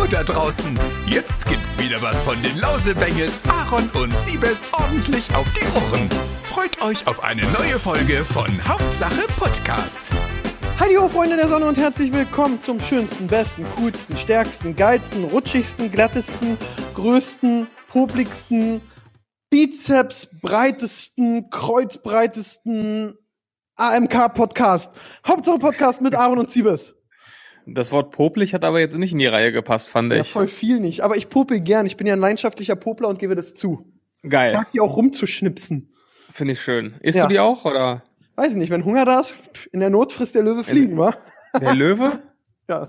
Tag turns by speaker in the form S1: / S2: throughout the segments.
S1: Hallo da draußen! Jetzt gibt's wieder was von den Lausebengels, Aaron und Siebes ordentlich auf die Ohren. Freut euch auf eine neue Folge von Hauptsache Podcast.
S2: Hallo Freunde der Sonne und herzlich willkommen zum schönsten, besten, coolsten, stärksten, geilsten, rutschigsten, glattesten, größten, popligsten, Bizeps breitesten, kreuzbreitesten AMK-Podcast. Hauptsache Podcast mit Aaron und Siebes.
S3: Das Wort popelig hat aber jetzt nicht in die Reihe gepasst, fand
S2: Ja,
S3: ich.
S2: voll viel nicht. Aber ich popel gern. Ich bin ja ein leidenschaftlicher Popler und gebe das zu. Ich
S3: Geil,
S2: mag die auch rumzuschnipsen.
S3: finde ich schön. Isst
S2: Ja.
S3: du die auch oder
S2: Weiß ich nicht, wenn Hunger da ist, in der Not frisst der Löwe fliegen, wa?
S3: der Löwe?
S2: Ja.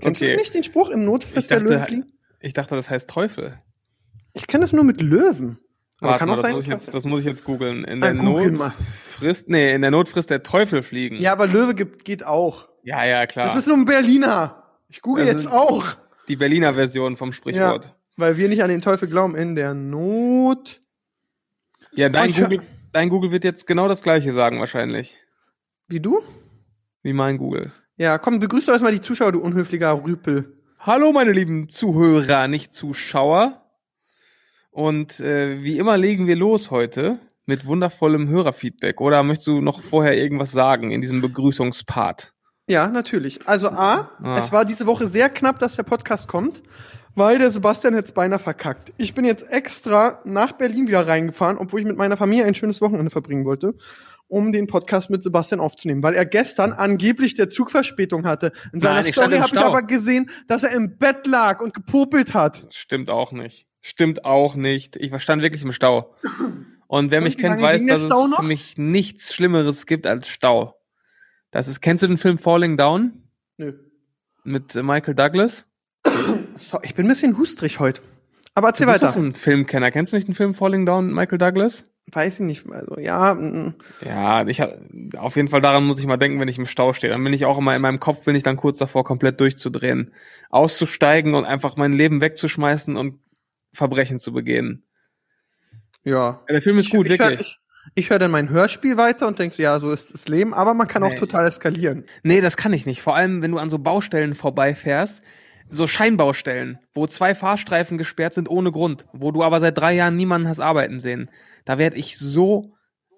S2: Kennst du
S3: Okay.
S2: das nicht, den Spruch? Im Not
S3: Ich
S2: frisst der Löwe
S3: dachte,
S2: fliegen?
S3: ich dachte, das heißt Teufel.
S2: Ich kenne das nur mit Löwen. Aber
S3: Warte
S2: kann
S3: mal,
S2: auch
S3: das,
S2: sein.
S3: muss ich jetzt, das muss ich jetzt googeln. In
S2: Ah,
S3: der
S2: google
S3: Not
S2: mal.
S3: frisst, nee, in der Not frisst der Teufel fliegen.
S2: Ja, aber Löwe gibt, geht auch.
S3: Ja, ja, klar.
S2: Das ist nur ein Berliner. Ich google
S3: Also-
S2: jetzt auch.
S3: die Berliner Version vom
S2: Ja,
S3: Sprichwort.
S2: weil wir nicht an den Teufel glauben. In der Not.
S3: Ja,
S2: Oh,
S3: dein,
S2: hör-
S3: Google, dein Google wird jetzt genau das gleiche sagen wahrscheinlich.
S2: Wie du?
S3: Wie mein Google.
S2: Ja, komm, begrüß doch erstmal die Zuschauer, du unhöflicher Rüpel.
S3: Hallo, meine lieben Zuhörer, nicht Zuschauer. Und äh, wie immer legen wir los heute mit wundervollem Hörerfeedback. Oder möchtest du noch vorher irgendwas sagen in diesem Begrüßungspart?
S2: Ja, natürlich. Also A,
S3: Ah.
S2: es war diese Woche sehr knapp, dass der Podcast kommt, weil der Sebastian jetzt beinahe verkackt. Ich bin jetzt extra nach Berlin wieder reingefahren, obwohl ich mit meiner Familie ein schönes Wochenende verbringen wollte, um den Podcast mit Sebastian aufzunehmen, weil er gestern angeblich der Zugverspätung hatte. In seiner
S3: Nein,
S2: Story habe ich aber gesehen, dass er im Bett lag und gepopelt hat.
S3: Stimmt auch nicht. Stimmt auch nicht. Ich stand wirklich im Stau. Und wer mich
S2: wie
S3: kennt, weiß, dass es
S2: noch?
S3: für mich nichts Schlimmeres gibt als Stau. Das ist, kennst du den Film Falling Down
S2: Nö.
S3: mit äh, Michael Douglas?
S2: So, ich bin ein bisschen hustrig heute. Aber erzähl
S3: du bist
S2: weiter.
S3: doch so ein Filmkenner. Kennst du nicht den Film Falling Down mit Michael Douglas?
S2: Weiß ich nicht. Also, ja, mm,
S3: Ja, ich hab, auf jeden Fall daran muss ich mal denken, wenn ich im Stau stehe. Dann bin ich auch immer in meinem Kopf, bin ich dann kurz davor, komplett durchzudrehen, auszusteigen und einfach mein Leben wegzuschmeißen und Verbrechen zu begehen.
S2: ja.
S3: Ja, der Film ist gut,
S2: ich,
S3: wirklich.
S2: Ich, ich höre dann mein Hörspiel weiter und denke, ja, so ist das Leben, aber man kann auch
S3: Nee.
S2: total eskalieren.
S3: Nee, das kann ich nicht. Vor allem, wenn du an so Baustellen vorbeifährst, so Scheinbaustellen, wo zwei Fahrstreifen gesperrt sind ohne Grund, wo du aber seit drei Jahren niemanden hast arbeiten sehen. Da werde ich so,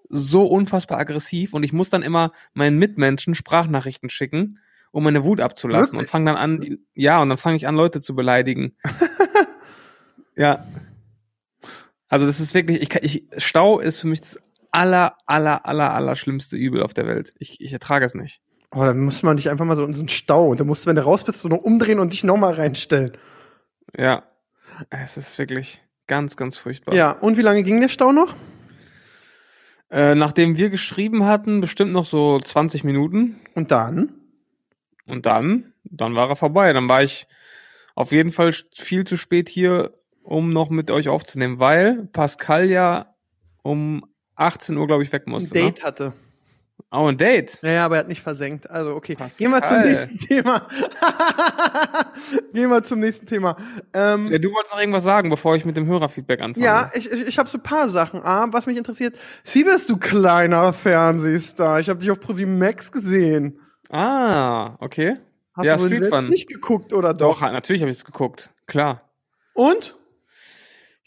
S3: so unfassbar aggressiv und ich muss dann immer meinen Mitmenschen Sprachnachrichten schicken, um meine Wut abzulassen
S2: Wirklich?
S3: und fange dann an, die, ja, und dann fange ich an, Leute zu beleidigen. ja. Also das ist wirklich, ich, kann- ich, Stau ist für mich das aller, aller, aller, aller schlimmste Übel auf der Welt. Ich, ich ertrage es nicht.
S2: Oh, dann muss man dich einfach mal so in so einen Stau und dann musst du, wenn du raus bist, so noch umdrehen und dich nochmal reinstellen.
S3: Ja. Es ist wirklich ganz, ganz furchtbar.
S2: Ja, und wie lange ging der Stau noch?
S3: Äh, nachdem wir geschrieben hatten, bestimmt noch so 20 Minuten.
S2: Und dann?
S3: Und dann, dann war er vorbei. Dann war ich auf jeden Fall viel zu spät hier, um noch mit euch aufzunehmen, weil Pascal ja um 18 Uhr, glaube ich, weg
S2: Ein
S3: musste.
S2: Date
S3: Ne?
S2: hatte.
S3: Oh, ein Date.
S2: Naja, aber er hat nicht versenkt. Also, okay.
S3: Pascal.
S2: Gehen wir zum nächsten Thema. Gehen wir zum nächsten Thema. Ähm,
S3: Ja, du wolltest noch irgendwas sagen, bevor ich mit dem Hörerfeedback anfange.
S2: Ja, ich, ich, ich habe so ein paar Sachen. A, was mich interessiert. Siebes, du kleiner Fernsehstar. Ich habe dich auf ProSieben Max gesehen.
S3: Ah, okay.
S2: Hast
S3: Ja,
S2: du
S3: Street
S2: selbst
S3: Fun.
S2: nicht geguckt oder
S3: Doch,
S2: doch?
S3: natürlich habe ich es geguckt. Klar.
S2: Und?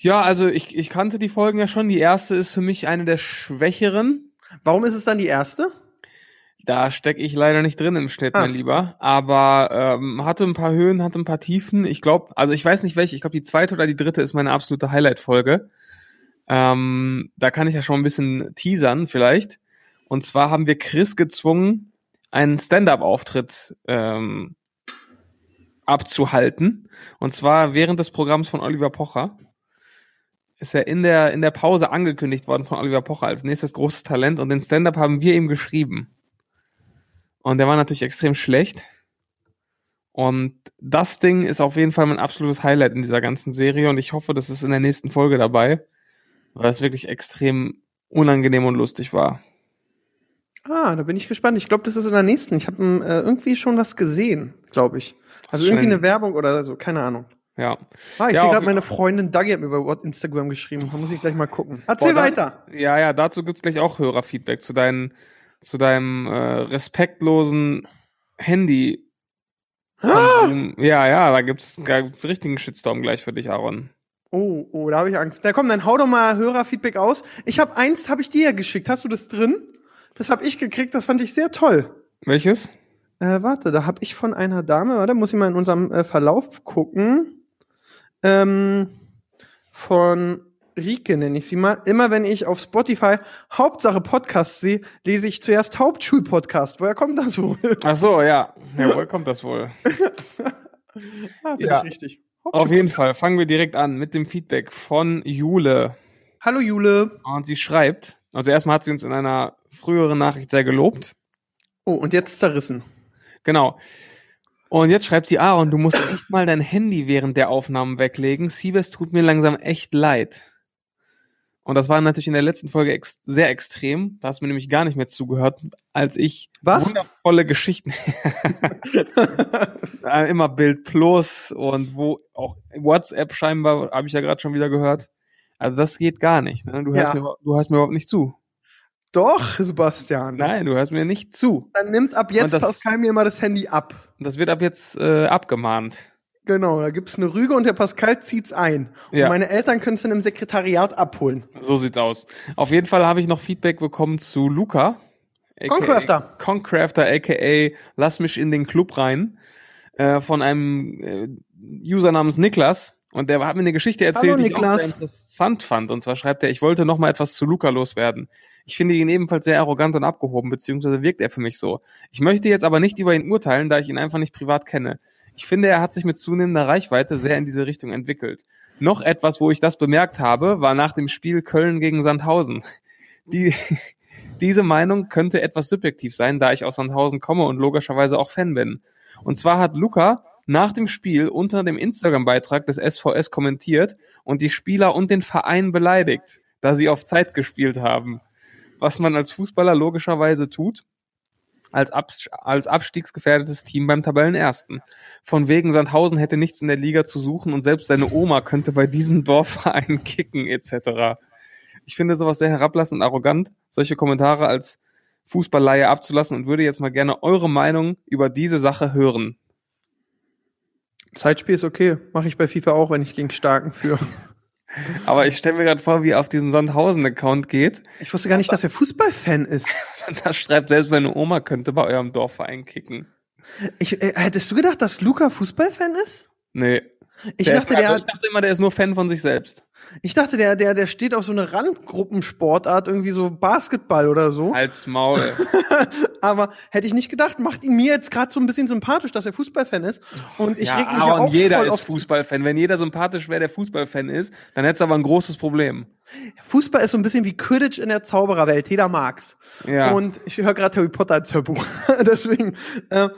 S3: Ja, also ich, ich kannte die Folgen ja schon. Die erste ist für mich eine der schwächeren.
S2: Warum ist es dann die erste?
S3: Da stecke ich leider nicht drin im Schnitt,
S2: Ah.
S3: mein Lieber. Aber ähm, hatte ein paar Höhen, hatte ein paar Tiefen. Ich glaube, also ich weiß nicht welche. Ich glaube, die zweite oder die dritte ist meine absolute Highlight-Folge. Ähm, da kann ich ja schon ein bisschen teasern vielleicht. Und zwar haben wir Chris gezwungen, einen Stand-up-Auftritt ähm, abzuhalten. Und zwar während des Programms von Oliver Pocher. Ist er in der, in der Pause angekündigt worden von Oliver Pocher als nächstes großes Talent und den Stand-up haben wir ihm geschrieben. Und der war natürlich extrem schlecht. Und das Ding ist auf jeden Fall mein absolutes Highlight in dieser ganzen Serie und ich hoffe, das ist in der nächsten Folge dabei, weil es wirklich extrem unangenehm und lustig war.
S2: Ah, da bin ich gespannt. Ich glaube, das ist in der nächsten. Ich habe äh, irgendwie schon was gesehen, glaube ich. Also irgendwie eine Werbung oder so, keine Ahnung.
S3: Ja.
S2: Ah, ich
S3: Ja,
S2: sehe gerade, meine Freundin Dagi hat mir über Instagram geschrieben. Da muss ich gleich mal gucken. Erzähl
S3: Boah,
S2: weiter.
S3: Ja, ja, dazu gibt's gleich auch Hörerfeedback zu deinen, zu deinem äh, respektlosen Handy.
S2: Ah!
S3: Ja, ja, da gibt's, da gibt's richtigen Shitstorm gleich für dich, Aaron.
S2: Oh, oh, da habe ich Angst. Na komm, dann hau doch mal Hörerfeedback aus. Ich habe eins, habe ich dir ja geschickt. Hast du das drin? Das habe ich gekriegt, das fand ich sehr toll.
S3: Welches?
S2: Äh, warte, da habe ich von einer Dame, warte, muss ich mal in unserem äh, Verlauf gucken. Ähm, von Rike nenne ich sie mal. Immer wenn ich auf Spotify Hauptsache Podcast sehe, lese ich zuerst Hauptschulpodcast. Woher kommt das wohl?
S3: Ach so, ja. Ja, woher kommt das wohl?
S2: ah, finde
S3: Ja.
S2: ich richtig.
S3: Auf jeden Fall fangen wir direkt an mit dem Feedback von Jule.
S2: Hallo Jule.
S3: Und sie schreibt, also erstmal hat sie uns in einer früheren Nachricht sehr gelobt.
S2: Oh, und jetzt zerrissen.
S3: Genau. Und jetzt schreibt sie, Aaron, du musst echt mal dein Handy während der Aufnahmen weglegen. Siebes tut mir langsam echt leid. Und das war natürlich in der letzten Folge ex sehr extrem. Da hast du mir nämlich gar nicht mehr zugehört, als ich
S2: Was?
S3: wundervolle Geschichten. Äh, Immer Bild Plus und wo auch WhatsApp scheinbar, habe ich ja gerade schon wieder gehört. Also das geht gar nicht. Ne? Du, hörst
S2: Ja.
S3: mir, du hörst mir überhaupt nicht zu.
S2: Doch, Sebastian.
S3: Nein, du hörst mir nicht zu.
S2: Dann nimmt ab jetzt
S3: das-
S2: Pascal mir immer das Handy ab.
S3: Das wird ab jetzt äh, abgemahnt.
S2: Genau, da gibt's eine Rüge und der Pascal zieht's ein.
S3: Ja.
S2: Und meine Eltern können es dann im Sekretariat abholen.
S3: So sieht's aus. Auf jeden Fall habe ich noch Feedback bekommen zu Luca.
S2: Concrafter.
S3: Concrafter, aka Lass mich in den Club rein. Äh, von einem äh, User namens Niklas. Und der hat mir eine Geschichte erzählt,
S2: Hallo,
S3: die ich auch
S2: Niklas.
S3: sehr interessant fand. Und zwar schreibt er, ich wollte noch mal etwas zu Luca loswerden. Ich finde ihn ebenfalls sehr arrogant und abgehoben, beziehungsweise wirkt er für mich so. Ich möchte jetzt aber nicht über ihn urteilen, da ich ihn einfach nicht privat kenne. Ich finde, er hat sich mit zunehmender Reichweite sehr in diese Richtung entwickelt. Noch etwas, wo ich das bemerkt habe, war nach dem Spiel Köln gegen Sandhausen. Die, diese Meinung könnte etwas subjektiv sein, da ich aus Sandhausen komme und logischerweise auch Fan bin. Und zwar hat Luca nach dem Spiel unter dem Instagram-Beitrag des SVS kommentiert und die Spieler und den Verein beleidigt, da sie auf Zeit gespielt haben. Was man als Fußballer logischerweise tut, als, Abs als abstiegsgefährdetes Team beim Tabellenersten. Von wegen Sandhausen hätte nichts in der Liga zu suchen und selbst seine Oma könnte bei diesem Dorfverein kicken etc. Ich finde sowas sehr herablassend und arrogant, solche Kommentare als Fußballleihe abzulassen und würde jetzt mal gerne eure Meinung über diese Sache hören.
S2: Zeitspiel ist okay. Mache ich bei FIFA auch, wenn ich gegen Starken führe.
S3: Aber ich stelle mir gerade vor, wie er auf diesen Sandhausen-Account geht.
S2: Ich wusste gar nicht, dass er Fußballfan ist.
S3: Und da schreibt, selbst meine Oma könnte bei eurem Dorfverein kicken.
S2: Ich, äh, hättest du gedacht, dass Luca Fußballfan ist?
S3: Nee.
S2: Ich
S3: Der
S2: dachte,
S3: ist,
S2: der,
S3: also ich dachte immer, der ist nur Fan von sich selbst.
S2: Ich dachte, der, der, der steht auf so eine Randgruppensportart, irgendwie so Basketball oder so.
S3: Als Maul.
S2: Aber hätte ich nicht gedacht, macht ihn mir jetzt gerade so ein bisschen sympathisch, dass er Fußballfan ist. Und ich
S3: ja,
S2: reg mich ja
S3: Aaron,
S2: auch
S3: jeder
S2: voll
S3: ist
S2: auf
S3: Fußballfan. Wenn jeder sympathisch wäre, der Fußballfan ist, dann hätte es aber ein großes Problem.
S2: Fußball ist so ein bisschen wie Quidditch in der Zaubererwelt. Jeder mag's.
S3: Ja.
S2: Und ich höre gerade Harry Potter als Hörbuch. Deswegen, äh,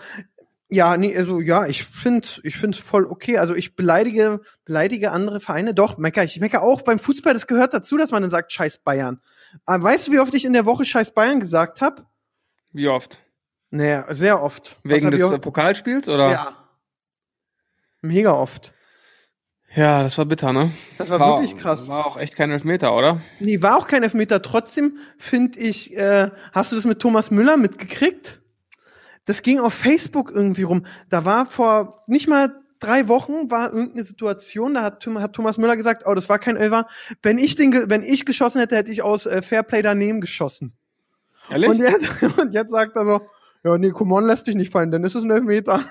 S2: ja, nee, also ja, ich finde ich find's voll okay. Also ich beleidige, beleidige andere Vereine. Doch, mecker, ich mecker auch beim Fußball, das gehört dazu, dass man dann sagt, scheiß Bayern. Aber weißt du, wie oft ich in der Woche scheiß Bayern gesagt habe?
S3: Wie oft?
S2: Naja, sehr oft.
S3: Wegen des Pokalspiels oder?
S2: Ja. Mega oft.
S3: Ja, das war bitter, ne?
S2: Das war, wirklich krass.
S3: War auch echt kein Elfmeter, oder?
S2: Nee, war auch kein Elfmeter. Trotzdem finde ich, äh, hast du das mit Thomas Müller mitgekriegt? Das ging auf Facebook irgendwie rum. Da war vor nicht mal drei Wochen war irgendeine Situation, da hat, hat Thomas Müller gesagt, oh, das war kein Elfer. Wenn ich den, wenn ich geschossen hätte, hätte ich aus äh, Fairplay daneben geschossen.
S3: Ehrlich?
S2: Und jetzt, und jetzt sagt er so, ja, nee, Coman lässt dich nicht fallen, ist es ein Elfmeter.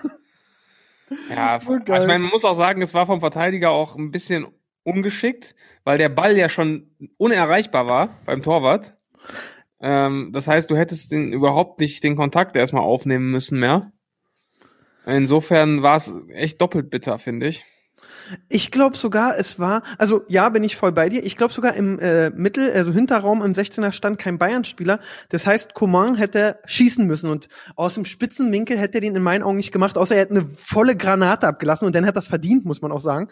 S3: ja, aber
S2: geil.
S3: ich meine, man muss auch sagen, es war vom Verteidiger auch ein bisschen ungeschickt, weil der Ball ja schon unerreichbar war beim Torwart. Ähm, das heißt, du hättest den überhaupt nicht den Kontakt erstmal aufnehmen müssen mehr. Insofern war es echt doppelt bitter, finde ich.
S2: Ich glaube sogar, es war, also ja, bin ich voll bei dir. Ich glaube sogar im äh, Mittel, also Hinterraum im 16er stand kein Bayern-Spieler. Das heißt, Coman hätte schießen müssen und aus dem Spitzenwinkel hätte er den in meinen Augen nicht gemacht, außer er hätte eine volle Granate abgelassen und dann hat das verdient, muss man auch sagen.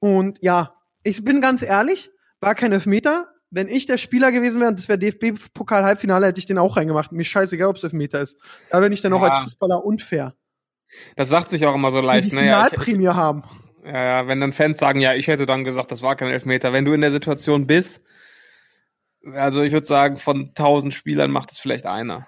S2: Und ja, ich bin ganz ehrlich, war kein Elfmeter. Wenn ich der Spieler gewesen wäre und das wäre DFB-Pokal-Halbfinale, hätte ich den auch reingemacht. Mir scheißegal, ob es Elfmeter ist. Da bin ich dann auch
S3: Ja.
S2: als Fußballer unfair.
S3: Das sagt sich auch immer so leicht.
S2: die
S3: Ne? Ja,
S2: Finalprämie haben.
S3: ja, ja, wenn dann Fans sagen, ja, ich hätte dann gesagt, das war kein Elfmeter. Wenn du in der Situation bist, also ich würde sagen, von 1000 Spielern macht es vielleicht einer.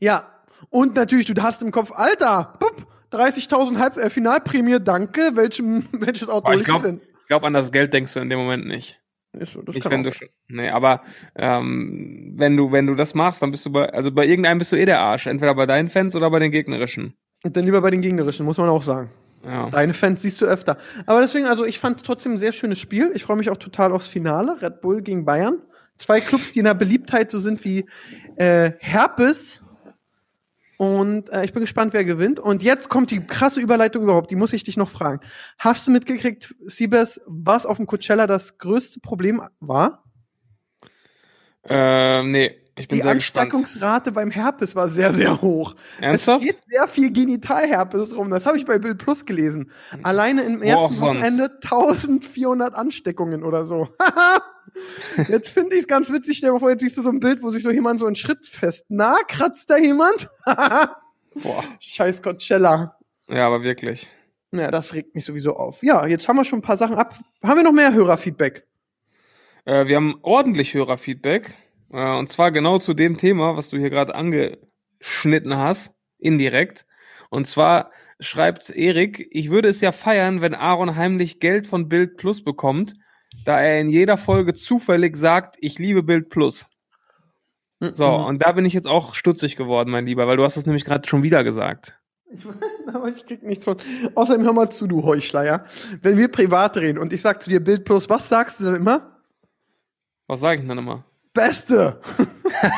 S2: Ja, und natürlich, du hast im Kopf, Alter, pup, 30.000 Halb äh, Finalprämie, danke. Welchem, welches Auto
S3: Boah, ich glaub-
S2: denn?
S3: Ich glaube, an das Geld denkst du in dem Moment nicht.
S2: Ist
S3: Ich
S2: sein.
S3: schon, nee, aber ähm, wenn du wenn du das machst, dann bist du bei also bei irgendeinem bist du eh der Arsch, entweder bei deinen Fans oder bei den gegnerischen.
S2: Und dann lieber bei den gegnerischen, muss man auch sagen.
S3: Ja.
S2: Deine Fans siehst du öfter. Aber deswegen, also ich fand es trotzdem ein sehr schönes Spiel. Ich freue mich auch total aufs Finale. Red Bull gegen Bayern. Zwei Clubs, die in der Beliebtheit so sind wie äh, Herpes. Und äh, ich bin gespannt, wer gewinnt. Und jetzt kommt die krasse Überleitung überhaupt. Die muss ich dich noch fragen. Hast du mitgekriegt, Siebes, was auf dem Coachella das größte Problem war?
S3: Ähm, nee, ich bin
S2: Die
S3: sehr gespannt.
S2: Ansteckungsrate beim Herpes war sehr, sehr hoch.
S3: Ernsthaft?
S2: Es geht sehr viel Genitalherpes rum. Das habe ich bei Bill Plus gelesen. Alleine im ersten. Wochenende 1400 Ansteckungen oder so. jetzt finde ich es ganz witzig. Stell dir vor, jetzt siehst du so ein Bild, wo sich so jemand so einen Schritt fest. Na, kratzt da jemand?
S3: Boah.
S2: Scheiß Coachella.
S3: Ja, aber wirklich.
S2: Ja, das regt mich sowieso auf. Ja, jetzt haben wir schon ein paar Sachen ab. Haben wir noch mehr Hörerfeedback?
S3: Äh, wir haben ordentlich Hörerfeedback. Äh, und zwar genau zu dem Thema, was du hier gerade angeschnitten hast, indirekt. Und zwar schreibt Erik, ich würde es ja feiern, wenn Aaron heimlich Geld von Bild Plus bekommt, da er in jeder Folge zufällig sagt, ich liebe Bild Plus. So,
S2: Mhm.
S3: und da bin ich jetzt auch stutzig geworden, mein Lieber, weil du hast es nämlich gerade schon wieder gesagt.
S2: Aber ich krieg nichts von. Außerdem hör mal zu, du Heuchler, ja. Wenn wir privat reden und ich sag zu dir Bild Plus, was sagst du dann immer?
S3: Was sage ich denn dann immer?
S2: Beste.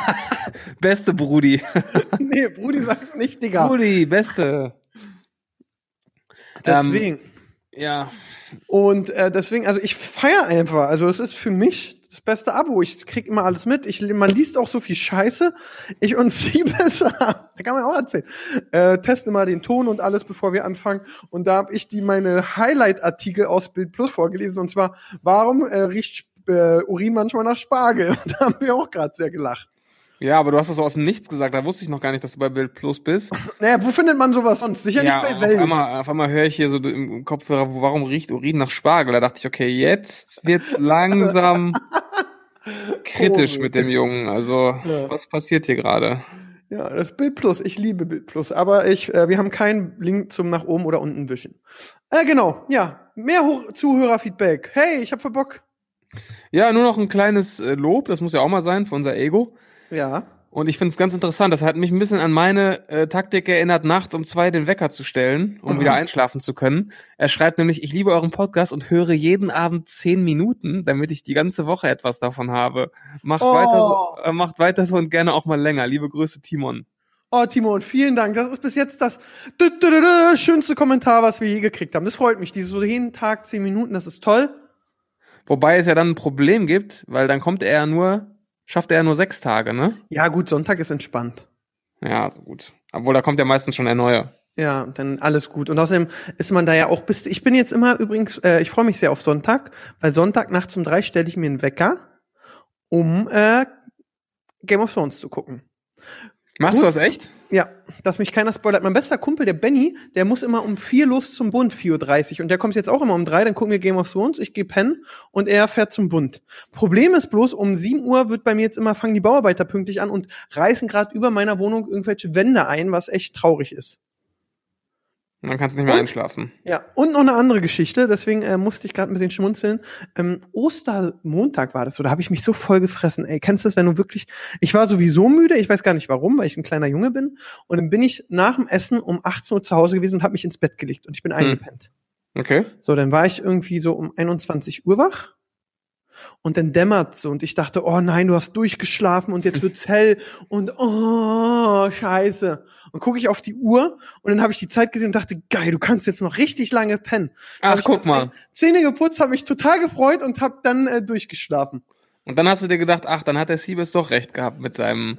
S3: Beste Brudi.
S2: nee, Brudi sag's nicht, Digga.
S3: Brudi, beste.
S2: Deswegen.
S3: Ja,
S2: Und äh, deswegen, also ich feier einfach. Also es ist für mich das beste Abo. Ich krieg immer alles mit. Ich, man liest auch so viel Scheiße. Ich und sie besser. da kann man auch erzählen. Äh, teste mal den Ton und alles, bevor wir anfangen. Und da habe ich die meine Highlight-Artikel aus Bild Plus vorgelesen. Und zwar, warum äh, riecht äh, Urin manchmal nach Spargel? da haben wir auch gerade sehr gelacht.
S3: Ja, aber du hast das so aus dem Nichts gesagt. Da wusste ich noch gar nicht, dass du bei Bild Plus bist.
S2: Naja, wo findet man sowas sonst? Sicher
S3: ja,
S2: nicht bei
S3: auf
S2: Welt.
S3: einmal, auf einmal höre ich hier so im Kopfhörer, warum riecht Urin nach Spargel? Da dachte ich, okay, jetzt wird's langsam kritisch
S2: Komisch.
S3: mit dem Jungen. Also,
S2: Ja.
S3: was passiert hier gerade?
S2: Ja, das Bild Plus. Ich liebe Bild Plus. Aber ich, äh, wir haben keinen Link zum nach oben oder unten wischen. Äh, genau. Ja, mehr Ho Zuhörerfeedback. Hey, ich hab voll Bock.
S3: Ja, nur noch ein kleines äh, Lob, das muss ja auch mal sein für unser Ego.
S2: Ja.
S3: Und ich finde es ganz interessant, das hat mich ein bisschen an meine äh, Taktik erinnert, nachts um zwei den Wecker zu stellen, um
S2: Aha.
S3: wieder einschlafen zu können. Er schreibt nämlich, ich liebe euren Podcast und höre jeden Abend zehn Minuten, damit ich die ganze Woche etwas davon habe. Macht
S2: Oh.
S3: weiter so, äh, macht weiter so und gerne auch mal länger. Liebe Grüße, Timon.
S2: Oh, Timon, vielen Dank. Das ist bis jetzt das schönste Kommentar, was wir je gekriegt haben. Das freut mich. Diese so jeden Tag zehn Minuten, das ist toll.
S3: Wobei es ja dann ein Problem gibt, weil dann kommt er ja nur, schafft er ja nur sechs Tage, ne?
S2: Ja, gut, Sonntag ist entspannt.
S3: Ja, also gut. Obwohl, da kommt ja meistens schon der neue.
S2: Ja, dann alles gut. Und außerdem ist man da ja auch bis. Ich bin jetzt immer übrigens, äh, ich freue mich sehr auf Sonntag, weil Sonntag nachts um drei stelle ich mir einen Wecker, um äh, Game of Thrones zu gucken.
S3: Machst
S2: Gut.
S3: du das echt?
S2: Ja, dass mich keiner spoilert. Mein bester Kumpel, der Benny, der muss immer um vier los zum Bund, 4.30 Uhr. Und der kommt jetzt auch immer um drei, dann gucken wir Game of Thrones, ich gehe pennen und er fährt zum Bund. Problem ist bloß, um 7 Uhr wird bei mir jetzt immer, fangen die Bauarbeiter pünktlich an und reißen gerade über meiner Wohnung irgendwelche Wände ein, was echt traurig ist.
S3: Dann kannst du nicht mehr
S2: Und?
S3: einschlafen.
S2: Ja, und noch eine andere Geschichte, deswegen äh, musste ich gerade ein bisschen schmunzeln. Ähm, Ostermontag war das, oder habe ich mich so voll gefressen. Ey, kennst du das, wenn du wirklich, ich war sowieso müde, ich weiß gar nicht warum, weil ich ein kleiner Junge bin. Und dann bin ich nach dem Essen um 18 Uhr zu Hause gewesen und habe mich ins Bett gelegt und ich bin eingepennt.
S3: Okay.
S2: So, dann war ich irgendwie so um 21 Uhr wach. Und dann dämmert's und ich dachte, oh nein, du hast durchgeschlafen und jetzt wird's hell und oh, scheiße. Und gucke ich auf die Uhr und dann habe ich die Zeit gesehen und dachte, geil, du kannst jetzt noch richtig lange pennen.
S3: Ach, guck mal.
S2: Zäh- Zähne geputzt, habe mich total gefreut und habe dann äh, durchgeschlafen.
S3: Und dann hast du dir gedacht, ach, dann hat der Siebes doch recht gehabt mit seinem,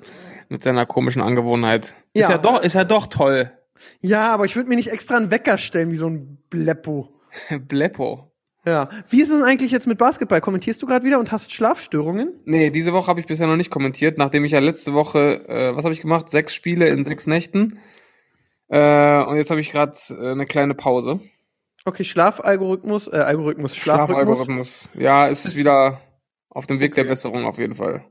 S3: mit seiner komischen Angewohnheit. Ist
S2: Ja.
S3: ja doch, ist ja doch toll.
S2: Ja, aber ich würde mir nicht extra einen Wecker stellen wie so ein Bleppo.
S3: Bleppo.
S2: Ja. Wie ist es eigentlich jetzt mit Basketball? Kommentierst du gerade wieder und hast Schlafstörungen?
S3: Nee, diese Woche habe ich bisher noch nicht kommentiert, nachdem ich ja letzte Woche, äh, was habe ich gemacht? Sechs Spiele in sechs Nächten. Äh, und jetzt habe ich gerade äh, eine kleine Pause.
S2: Okay, Schlafalgorithmus, äh, Algorithmus.
S3: Schlafalgorithmus. Ja, ist
S2: Ist-
S3: wieder auf dem Weg der
S2: Okay.
S3: Besserung auf jeden Fall.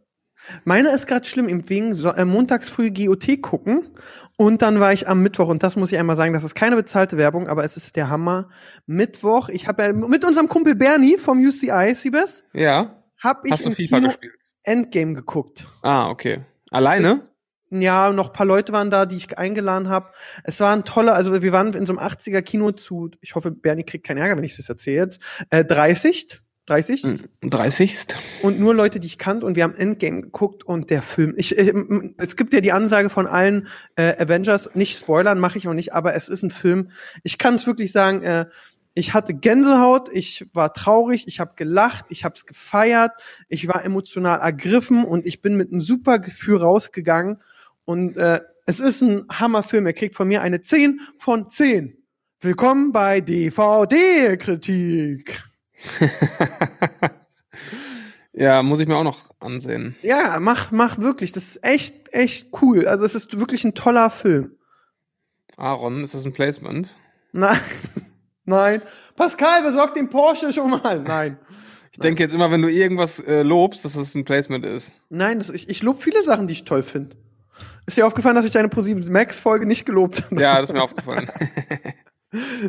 S2: Meiner ist gerade schlimm, im wegen so, äh, montags früh GOT gucken und dann war ich am Mittwoch und das muss ich einmal sagen, das ist keine bezahlte Werbung, aber es ist der Hammer. Mittwoch, ich habe ja mit unserem Kumpel Bernie vom UCI, Siebes,
S3: Ja.
S2: hab ich
S3: Hast du
S2: im
S3: FIFA
S2: Kino
S3: gespielt?
S2: Endgame geguckt.
S3: Ah, okay. Alleine?
S2: Ja, noch ein paar Leute waren da, die ich eingeladen habe. Es war ein toller, also wir waren in so einem 80er Kino zu, ich hoffe, Bernie kriegt keinen Ärger, wenn ich das erzähle jetzt, äh, 30, 30
S3: Hm, 30.
S2: und nur Leute, die ich kannte und wir haben Endgame geguckt und der Film, ich, äh, m- es gibt ja die Ansage von allen äh, Avengers, nicht spoilern, mache ich auch nicht, aber es ist ein Film, ich kann es wirklich sagen, äh, ich hatte Gänsehaut, ich war traurig, ich habe gelacht, ich habe es gefeiert, ich war emotional ergriffen und ich bin mit einem super Gefühl rausgegangen und äh, es ist ein Hammerfilm, er kriegt von mir eine 10 von 10. Willkommen bei DVD-Kritik.
S3: ja, muss ich mir auch noch ansehen.
S2: Ja, mach, mach wirklich. Das ist echt, echt cool. Also es ist wirklich ein toller Film.
S3: Aaron, ist das ein Placement?
S2: Nein, nein. Pascal, besorgt den Porsche schon mal. Nein.
S3: Ich denke jetzt immer, wenn du irgendwas äh, lobst, dass es ein Placement ist.
S2: Nein, das, ich, ich lobe viele Sachen, die ich toll finde. Ist dir aufgefallen, dass ich deine ProSieben Max Folge nicht gelobt habe?
S3: Ja, das ist mir aufgefallen.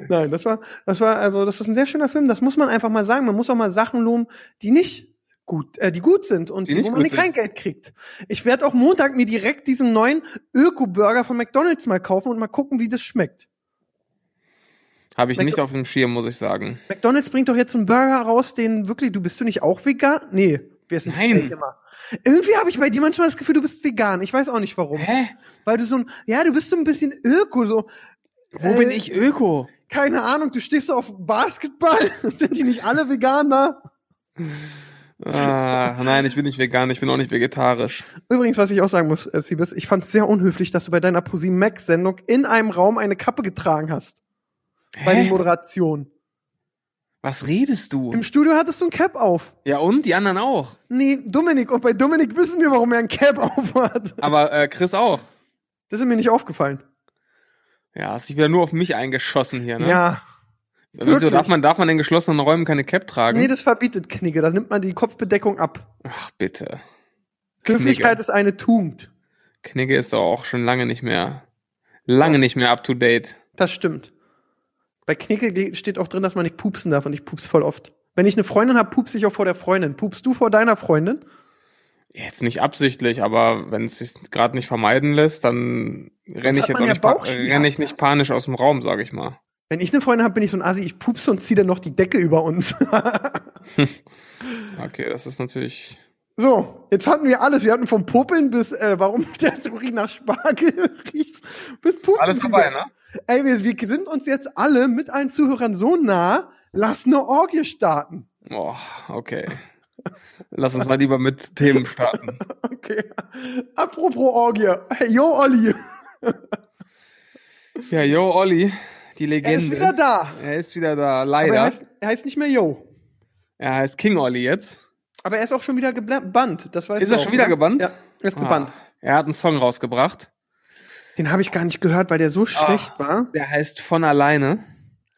S2: Nein, das war, das war, also, das ist ein sehr schöner Film. Das muss man einfach mal sagen. Man muss auch mal Sachen loben, die nicht gut, äh, die gut sind und
S3: Die
S2: die,
S3: nicht
S2: wo man
S3: gut
S2: kein
S3: sind.
S2: Geld kriegt. Ich werde auch Montag mir direkt diesen neuen Öko-Burger von McDonalds mal kaufen und mal gucken, wie das schmeckt.
S3: Habe ich
S2: Mac-
S3: nicht auf dem Schirm, muss ich sagen.
S2: McDonalds bringt doch jetzt einen Burger raus, den wirklich, du bist du nicht auch vegan? Nee, ein
S3: Nein.
S2: Steak immer? Irgendwie habe ich bei dir manchmal das Gefühl, du bist vegan. Ich weiß auch nicht warum.
S3: Hä?
S2: Weil du so ein, ja, du bist so ein bisschen Öko, so.
S3: Wo
S2: Äh,
S3: bin ich Öko?
S2: Keine Ahnung, du stehst so auf Basketball. Sind die nicht alle Veganer?
S3: Ah, nein, ich bin nicht vegan, ich bin auch nicht vegetarisch.
S2: Übrigens, was ich auch sagen muss, äh, Siebes, ich fand es sehr unhöflich, dass du bei deiner ProSieben Max Sendung in einem Raum eine Kappe getragen hast. Bei der
S3: Hä?
S2: Moderation.
S3: Was redest du?
S2: Im Studio hattest du ein Cap auf.
S3: Ja, und die anderen auch.
S2: Nee, Dominik. Und bei Dominik wissen wir, warum er ein Cap auf hat.
S3: Aber äh, Chris auch.
S2: Das ist mir nicht aufgefallen.
S3: Ja, hast dich wieder nur auf mich eingeschossen hier, ne?
S2: Ja.
S3: Wieso darf man, darf man in geschlossenen Räumen keine Cap tragen?
S2: Nee, das verbietet Knigge. Da nimmt man die Kopfbedeckung ab.
S3: Ach, bitte.
S2: Höflichkeit ist eine Tugend.
S3: Knigge ist doch auch schon lange nicht mehr, lange nicht mehr up to date.
S2: Das stimmt. Bei Knigge steht auch drin, dass man nicht pupsen darf und ich pups voll oft. Wenn ich eine Freundin habe, pups ich auch vor der Freundin. Pupst du vor deiner Freundin?
S3: Jetzt nicht absichtlich, aber wenn es sich gerade nicht vermeiden lässt, dann renne ich jetzt auch
S2: ja
S3: nicht,
S2: Bauchschmerzen.
S3: renn ich nicht panisch aus dem Raum, sage ich mal.
S2: Wenn ich eine Freundin habe, bin ich so ein Assi, ich pupse und ziehe dann noch die Decke über uns.
S3: Okay, das ist natürlich.
S2: so, jetzt hatten wir alles. Wir hatten vom Popeln bis, äh, warum der Story nach Spargel riecht, bis Pupsen.
S3: Alles dabei, ne?
S2: Ey, wir, wir sind uns jetzt alle mit allen Zuhörern so nah, lass eine Orgie starten.
S3: Oh, okay. Lass uns mal lieber mit Themen starten.
S2: Okay. Apropos Orgie. Hey, yo, Olli.
S3: Ja, yo, Olli, die Legende.
S2: Er ist wieder da.
S3: Er ist wieder da,
S2: Aber
S3: leider.
S2: er heißt, er heißt nicht mehr Yo.
S3: er heißt King Olli jetzt.
S2: Aber er ist auch schon wieder gebannt. Das weißt
S3: Ist
S2: du
S3: er
S2: auch,
S3: schon wieder
S2: ne?
S3: gebannt?
S2: Ja, er ist gebannt.
S3: Ah, er hat einen Song rausgebracht.
S2: Den habe ich gar nicht gehört, weil der so schlecht war.
S3: Der heißt Von alleine.